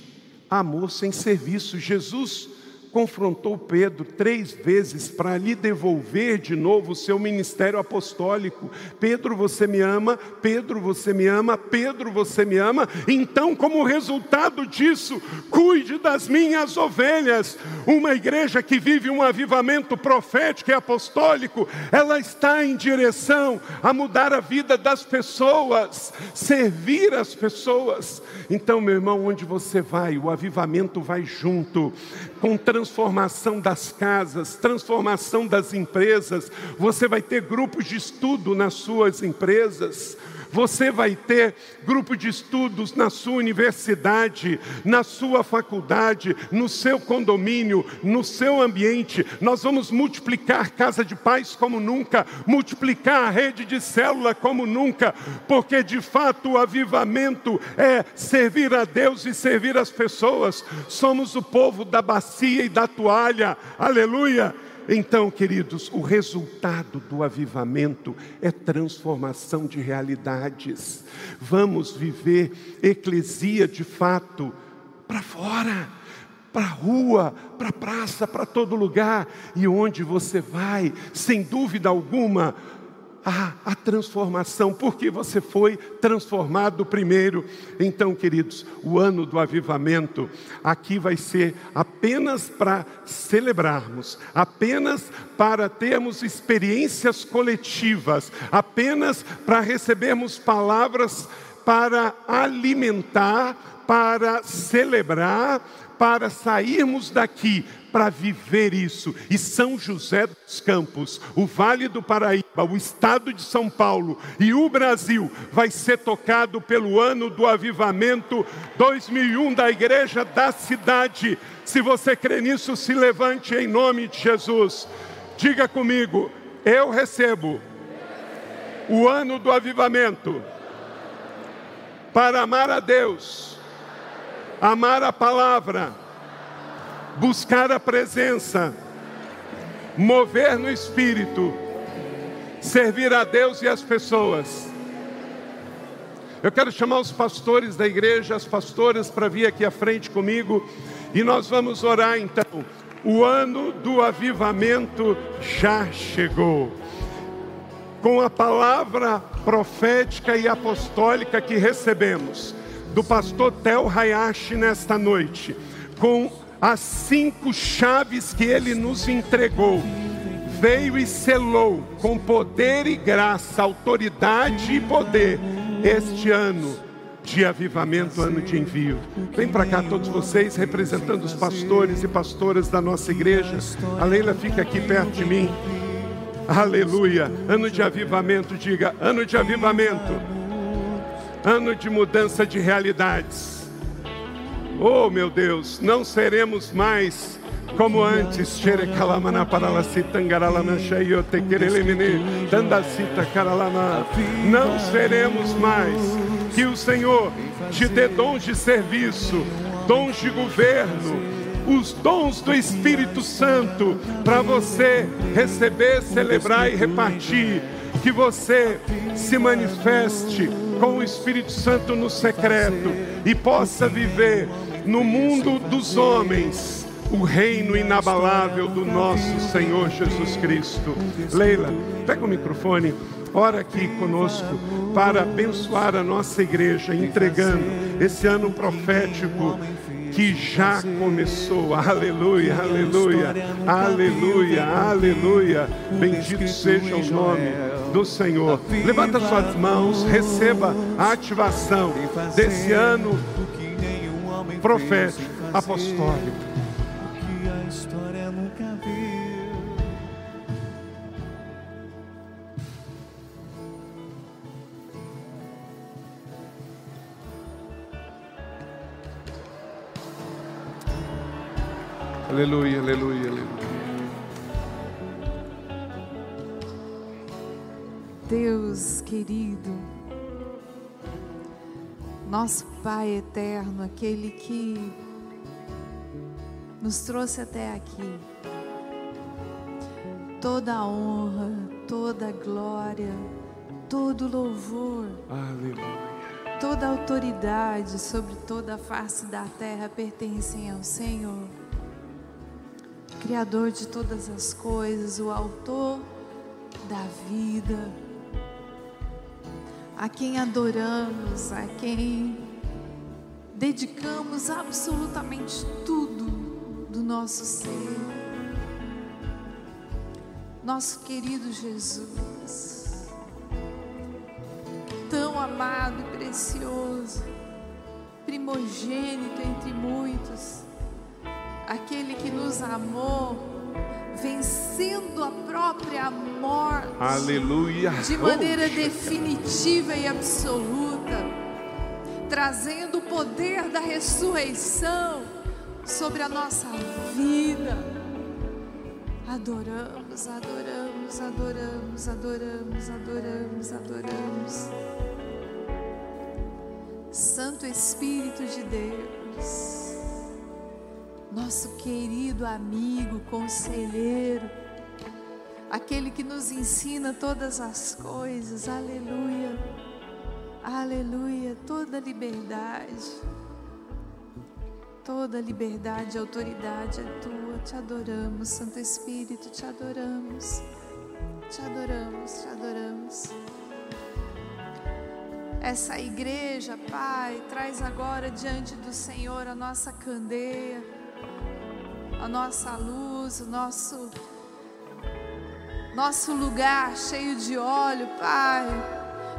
[SPEAKER 5] amor sem serviço. Jesus confrontou Pedro três vezes para lhe devolver de novo o seu ministério apostólico. Pedro, você me ama, Pedro, você me ama, Pedro, você me ama. Então, como resultado disso, cuide das minhas ovelhas. Uma igreja que vive um avivamento profético e apostólico, ela está em direção a mudar a vida das pessoas, servir as pessoas. Então, meu irmão, onde você vai, o avivamento vai junto, com transformação das casas, transformação das empresas. Você vai ter grupos de estudo nas suas empresas. Você vai ter grupo de estudos na sua universidade, na sua faculdade, no seu condomínio, no seu ambiente. Nós vamos multiplicar casa de paz como nunca, multiplicar a rede de célula como nunca, porque de fato o avivamento é servir a Deus e servir as pessoas. Somos o povo da bacia e da toalha. Aleluia! Então, queridos, o resultado do avivamento é transformação de realidades. Vamos viver eclesia de fato para fora, para a rua, para a praça, para todo lugar. E onde você vai, sem dúvida alguma, a, transformação, porque você foi transformado primeiro. Então, queridos, o ano do avivamento aqui vai ser apenas para celebrarmos, apenas para termos experiências coletivas, apenas para recebermos palavras para alimentar, para celebrar, para sairmos daqui para viver isso. E São José dos Campos, o Vale do Paraíba, o estado de São Paulo e o Brasil vai ser tocado pelo ano do avivamento 2001 da igreja da cidade. Se você crê nisso, se levante em nome de Jesus. Diga comigo, eu recebo o ano do avivamento para amar a Deus, amar a palavra buscar a presença, mover no espírito, servir a Deus e as pessoas. Eu quero chamar os pastores da igreja, as pastoras, para vir aqui à frente comigo e nós vamos orar então. O ano do avivamento já chegou. Com a palavra profética e apostólica que recebemos do pastor Tel Hayashi nesta noite, com as cinco chaves que ele nos entregou, veio e selou com poder e graça, autoridade e poder este ano de avivamento, ano de envio. Vem para cá todos vocês, representando os pastores e pastoras da nossa igreja. A Leila fica aqui perto de mim. Aleluia. Ano de avivamento, diga, ano de avivamento. Ano de mudança de realidades Oh, meu Deus, não seremos mais como antes. Não seremos mais. Que o Senhor te dê dons de serviço, dons de governo, os dons do Espírito Santo para você receber, celebrar e repartir. Que você se manifeste com o Espírito Santo no secreto e possa viver no mundo dos homens o reino inabalável do nosso Senhor Jesus Cristo. Leila, pega o microfone, ora aqui conosco para abençoar a nossa igreja, entregando esse ano profético que já começou. Aleluia, aleluia, aleluia, aleluia. Bendito seja o nome do Senhor. Levanta suas mãos, receba a ativação desse ano profético, apostólico. Aleluia, aleluia, aleluia.
[SPEAKER 7] Deus querido, nosso Pai eterno, aquele que nos trouxe até aqui. Toda a honra, toda a glória, todo louvor,
[SPEAKER 5] Aleluia.
[SPEAKER 7] toda a autoridade sobre toda a face da terra pertencem ao Senhor. Criador de todas as coisas, o autor da vida, a quem adoramos, a quem dedicamos absolutamente tudo do nosso ser. Nosso querido Jesus, tão amado e precioso, primogênito entre muitos, aquele que nos amou, vencendo a própria morte
[SPEAKER 5] Aleluia.
[SPEAKER 7] de maneira definitiva e absoluta, trazendo o poder da ressurreição sobre a nossa vida. Adoramos, adoramos, adoramos, adoramos, adoramos, adoramos. Santo Espírito de Deus, nosso querido amigo, conselheiro, aquele que nos ensina todas as coisas, aleluia, aleluia, toda liberdade, toda liberdade e autoridade é tua, te adoramos, Santo Espírito, te adoramos, te adoramos, te adoramos. Essa igreja, Pai, traz agora diante do Senhor a nossa candeia, a nossa luz, o nosso nosso lugar cheio de óleo, Pai,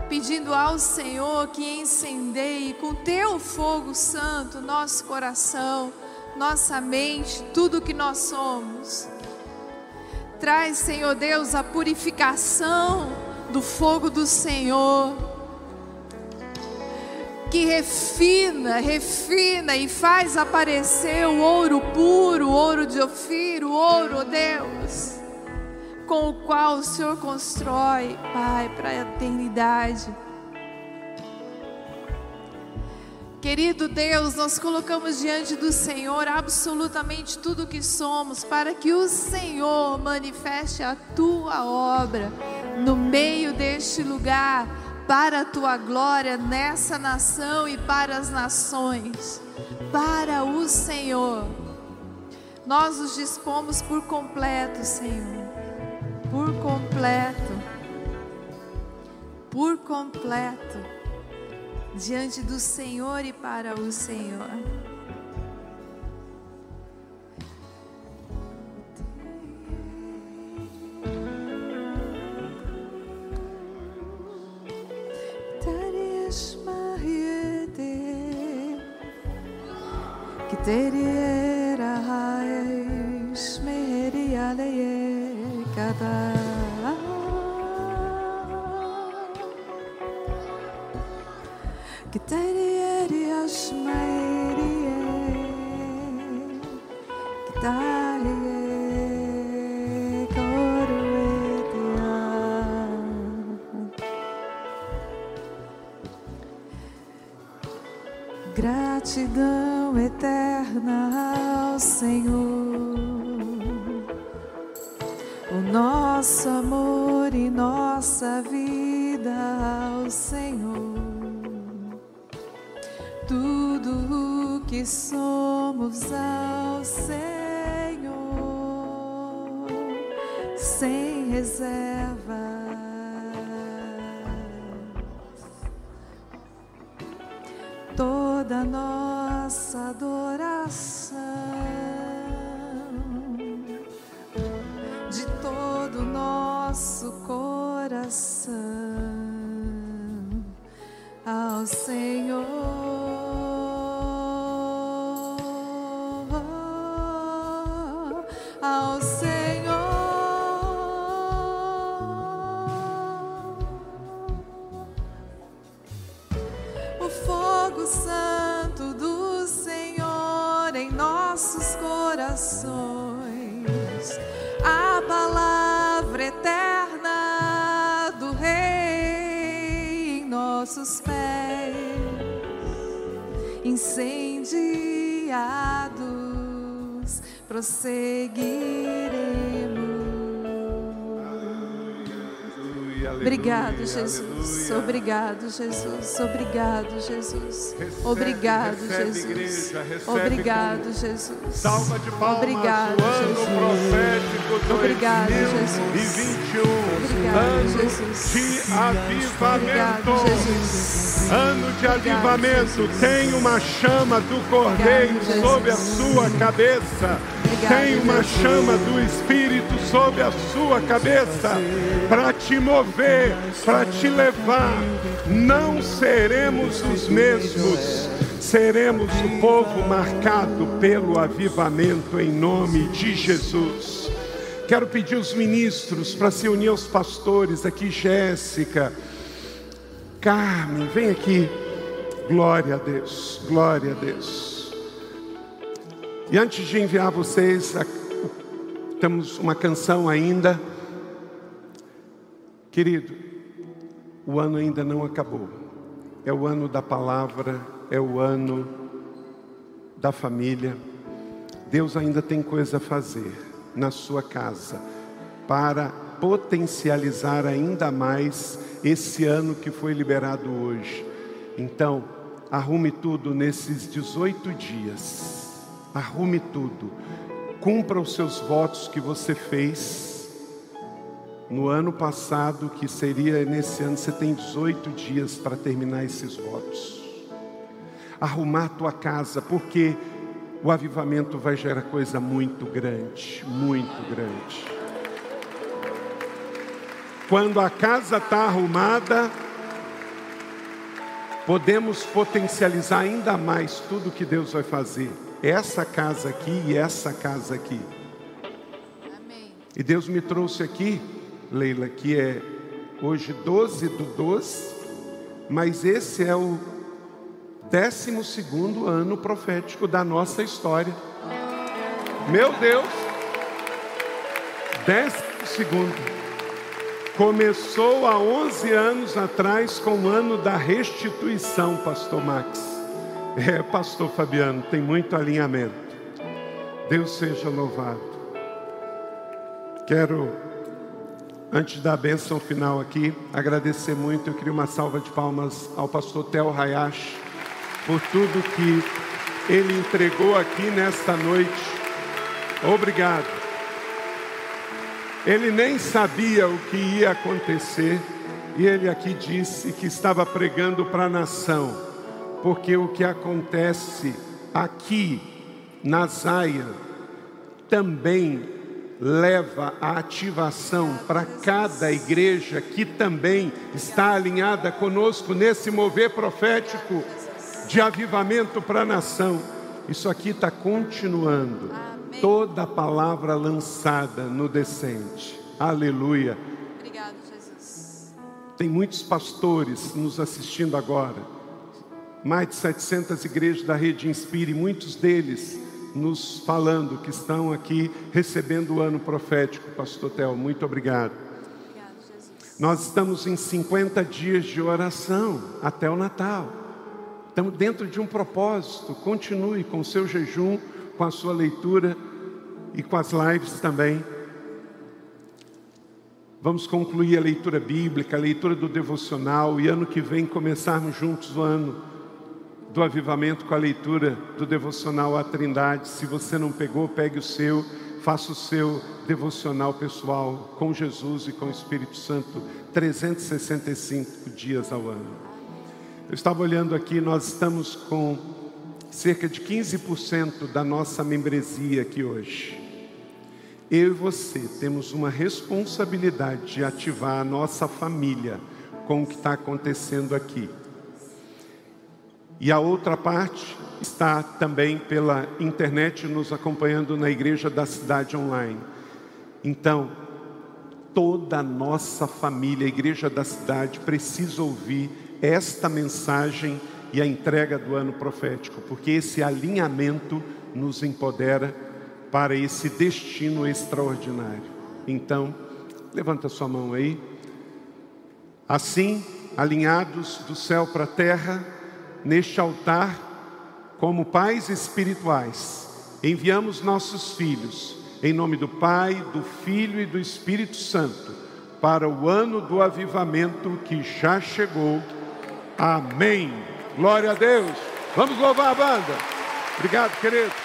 [SPEAKER 7] pedindo ao Senhor que incendeie com teu fogo santo nosso coração, nossa mente, tudo que nós somos. Traz, Senhor Deus, a purificação do fogo do Senhor. Que refina, refina e faz aparecer o ouro puro, o ouro de Ofir, o ouro, ó Deus com o qual o Senhor constrói, Pai, para a eternidade. Querido Deus, nós colocamos diante do Senhor absolutamente tudo o que somos, para que o Senhor manifeste a tua obra no meio deste lugar, para a tua glória nessa nação e para as nações. Para o Senhor, nós os dispomos por completo, Senhor por completo, por completo, diante do Senhor e para o Senhor. Que teriera hais meheri aleye kada Que Que tarie Gratidão eterna ao Senhor, o nosso amor e nossa vida ao Senhor, tudo o que somos ao Senhor, sem reserva. Toda nossa adoração, de todo nosso coração ao Senhor, ao santo do Senhor em nações. A palavra eterna do Rei em nossos pés, incendiados, prosseguiremos. Obrigado, Jesus. Obrigado, Jesus. Obrigado, Jesus. Obrigado, Jesus. Obrigado, Jesus.
[SPEAKER 5] Salva de palmas
[SPEAKER 7] Obrigado, Jesus. Obrigado,
[SPEAKER 5] 2021.
[SPEAKER 7] Obrigado, Jesus.
[SPEAKER 5] de avivamento.
[SPEAKER 7] Obrigado, Jesus.
[SPEAKER 5] Ano de avivamento.
[SPEAKER 7] Jesus.
[SPEAKER 5] Tem uma chama do Cordeiro
[SPEAKER 7] Jesus.
[SPEAKER 5] sobre a sua cabeça. Tem uma chama do Espírito sobre a sua cabeça para te mover, para te levar. Não seremos os mesmos. Seremos o povo marcado pelo avivamento em nome de Jesus. Quero pedir os ministros para se unir aos pastores aqui, Jéssica, Carmen, vem aqui. Glória a Deus, glória a Deus. E antes de enviar vocês, temos uma canção ainda. Querido, o ano ainda não acabou. É o ano da palavra, é o ano da família. Deus ainda tem coisa a fazer na sua casa para potencializar ainda mais esse ano que foi liberado hoje. Então, arrume tudo nesses 18 dias. Arrume tudo. Cumpra os seus votos que você fez no ano passado, que seria nesse ano, você tem 18 dias para terminar esses votos. Arrumar tua casa, porque o avivamento vai gerar coisa muito grande, muito grande. Quando a casa está arrumada, podemos potencializar ainda mais tudo que Deus vai fazer. Essa casa aqui e essa casa aqui.
[SPEAKER 7] Amém.
[SPEAKER 5] E Deus me trouxe aqui, Leila, que é hoje 12 do 12, mas esse é o 12 ano profético da nossa história. Meu Deus! 12 Começou há 11 anos atrás com o ano da restituição, Pastor Max. É, Pastor Fabiano, tem muito alinhamento. Deus seja louvado. Quero, antes da bênção final aqui, agradecer muito. Eu queria uma salva de palmas ao pastor Tel Hayashi por tudo que ele entregou aqui nesta noite. Obrigado. Ele nem sabia o que ia acontecer e ele aqui disse que estava pregando para a nação, porque o que acontece aqui na Zaia também leva a ativação para cada igreja que também está alinhada conosco nesse mover profético de avivamento para a nação. Isso aqui está continuando.
[SPEAKER 7] Amém.
[SPEAKER 5] Toda a palavra lançada no descende. Aleluia.
[SPEAKER 7] Obrigado, Jesus.
[SPEAKER 5] Tem muitos pastores nos assistindo agora. Mais de 700 igrejas da rede Inspire, muitos deles nos falando que estão aqui recebendo o ano profético. Pastor Tel, muito obrigado.
[SPEAKER 7] Obrigado, Jesus.
[SPEAKER 5] Nós estamos em 50 dias de oração até o Natal. Estamos dentro de um propósito. Continue com o seu jejum, com a sua leitura e com as lives também. Vamos concluir a leitura bíblica, a leitura do devocional e ano que vem começarmos juntos o ano do avivamento com a leitura do devocional à Trindade. Se você não pegou, pegue o seu, faça o seu devocional pessoal com Jesus e com o Espírito Santo 365 dias ao ano. Eu estava olhando aqui, nós estamos com cerca de 15% da nossa membresia aqui hoje. Eu e você temos uma responsabilidade de ativar a nossa família com o que está acontecendo aqui. E a outra parte está também pela internet nos acompanhando na igreja da cidade online. Então, toda a nossa família, a igreja da cidade, precisa ouvir esta mensagem e a entrega do ano profético, porque esse alinhamento nos empodera
[SPEAKER 8] para esse destino extraordinário. Então, levanta sua mão aí. Assim, alinhados do céu para a terra, neste altar como pais espirituais. Enviamos nossos filhos, em nome do Pai, do Filho e do Espírito Santo, para o ano do avivamento que já chegou. Amém. Glória a Deus. Vamos louvar a banda. Obrigado, querido.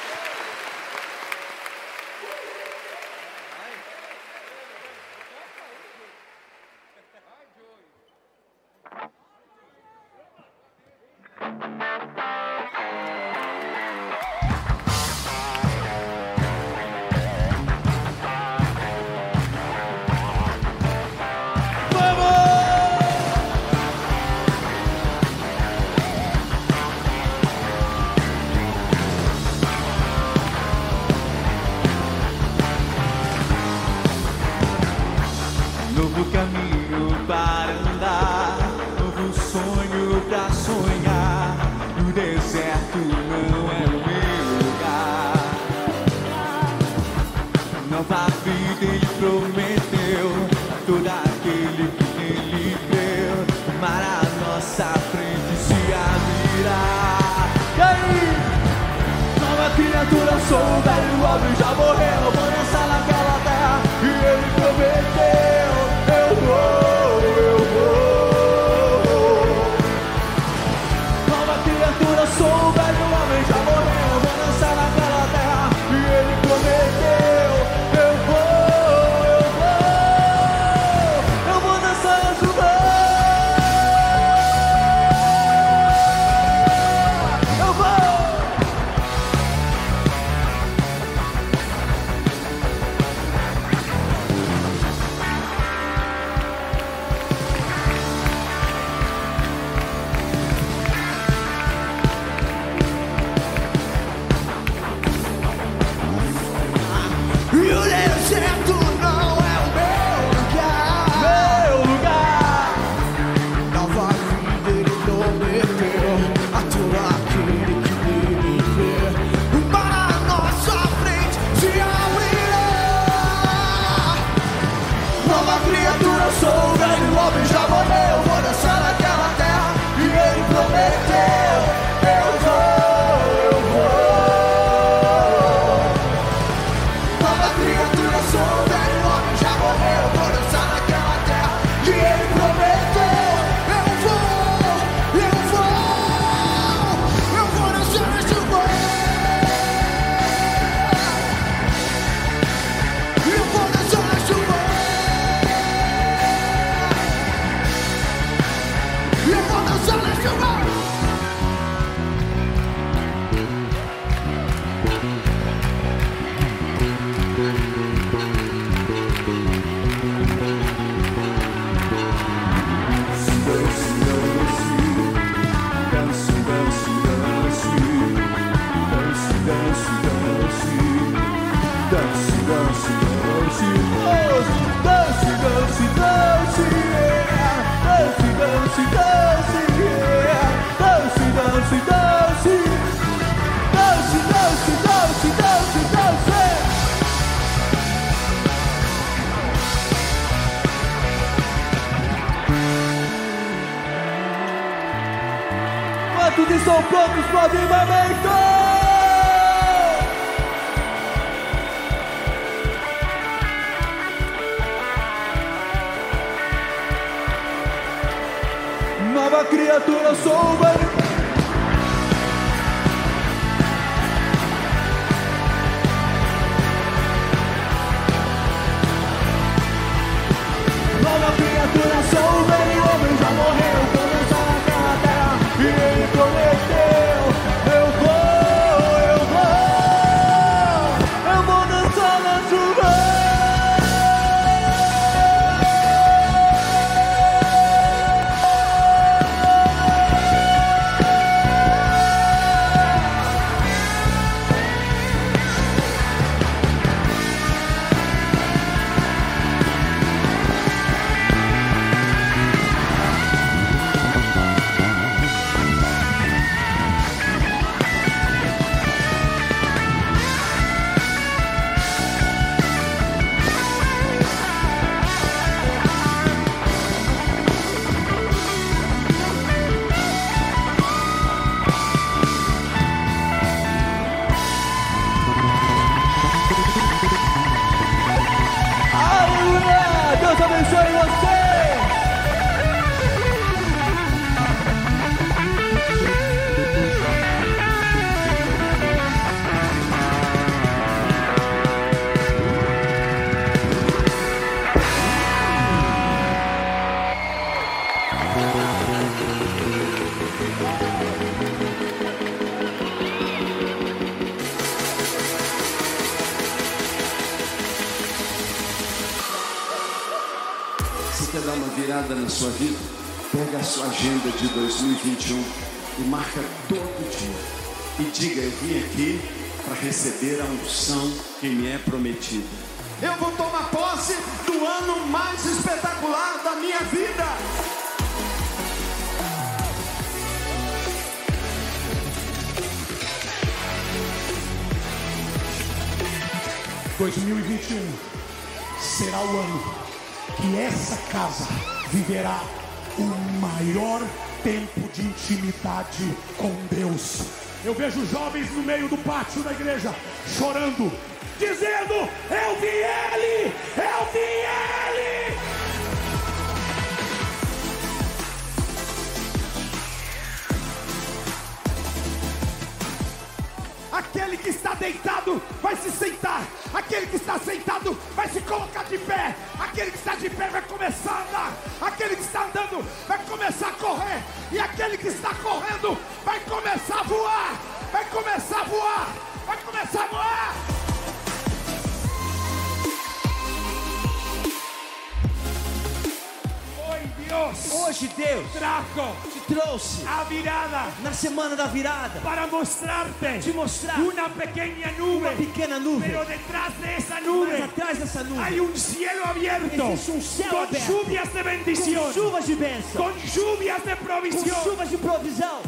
[SPEAKER 6] 2021 e marca todo dia. E diga, eu vim aqui para receber a unção que me é prometida. Eu vou tomar posse do ano mais espetacular da minha vida.
[SPEAKER 9] ...2021 será o ano que essa casa viverá o maior tempo de intimidade com Deus. Eu vejo jovens no meio do pátio da igreja chorando, dizendo: Eu vi ele! Eu vi ele! Aquele que está deitado vai se sentar. Trago
[SPEAKER 10] te trouxe
[SPEAKER 9] a virada
[SPEAKER 10] na semana da virada
[SPEAKER 9] para mostrarte
[SPEAKER 10] te mostrar
[SPEAKER 9] una pequeña nube.
[SPEAKER 10] uma pequena nuvem.
[SPEAKER 9] Pero detrás de esa
[SPEAKER 10] Mas
[SPEAKER 9] nube
[SPEAKER 10] atrás dessa nuvem
[SPEAKER 9] hay un cielo abierto
[SPEAKER 10] existe um céu
[SPEAKER 9] con
[SPEAKER 10] aberto
[SPEAKER 9] lluvias de bendición,
[SPEAKER 10] com chuvas de bênção,
[SPEAKER 9] con lluvias de
[SPEAKER 10] com
[SPEAKER 9] provisión.
[SPEAKER 10] chuvas de provisão.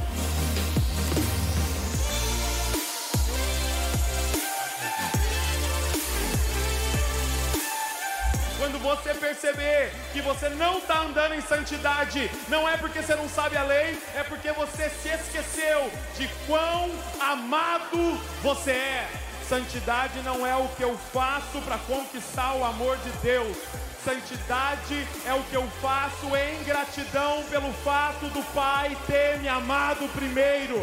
[SPEAKER 11] Você perceber que você não está andando em santidade, não é porque você não sabe a lei, é porque você se esqueceu de quão amado você é. Santidade não é o que eu faço para conquistar o amor de Deus. Santidade é o que eu faço em gratidão pelo fato do Pai ter me amado primeiro.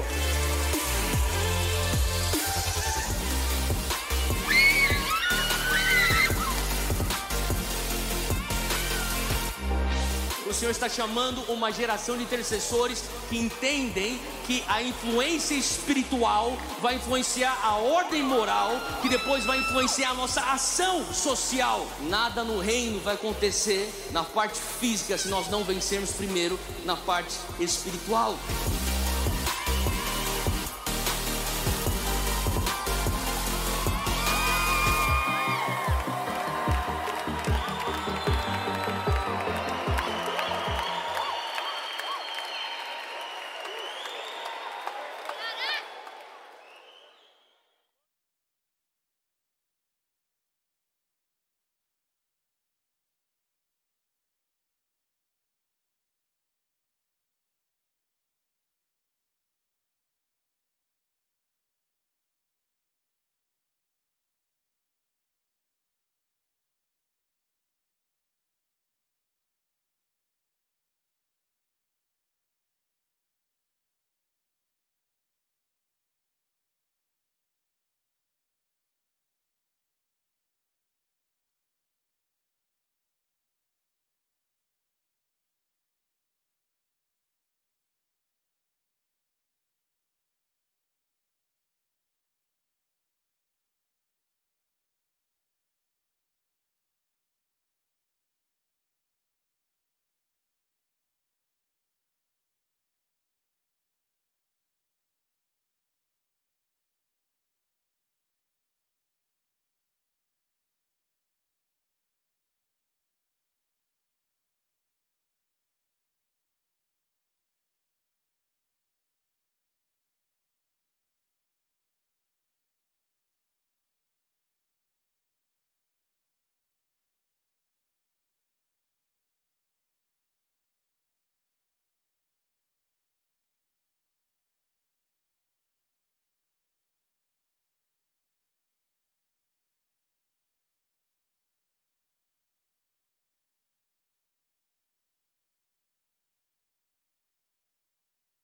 [SPEAKER 2] O Senhor está chamando uma geração de intercessores que entendem que a influência espiritual vai influenciar a ordem moral, que depois vai influenciar a nossa ação social. Nada no reino vai acontecer na parte física se nós não vencermos primeiro na parte espiritual.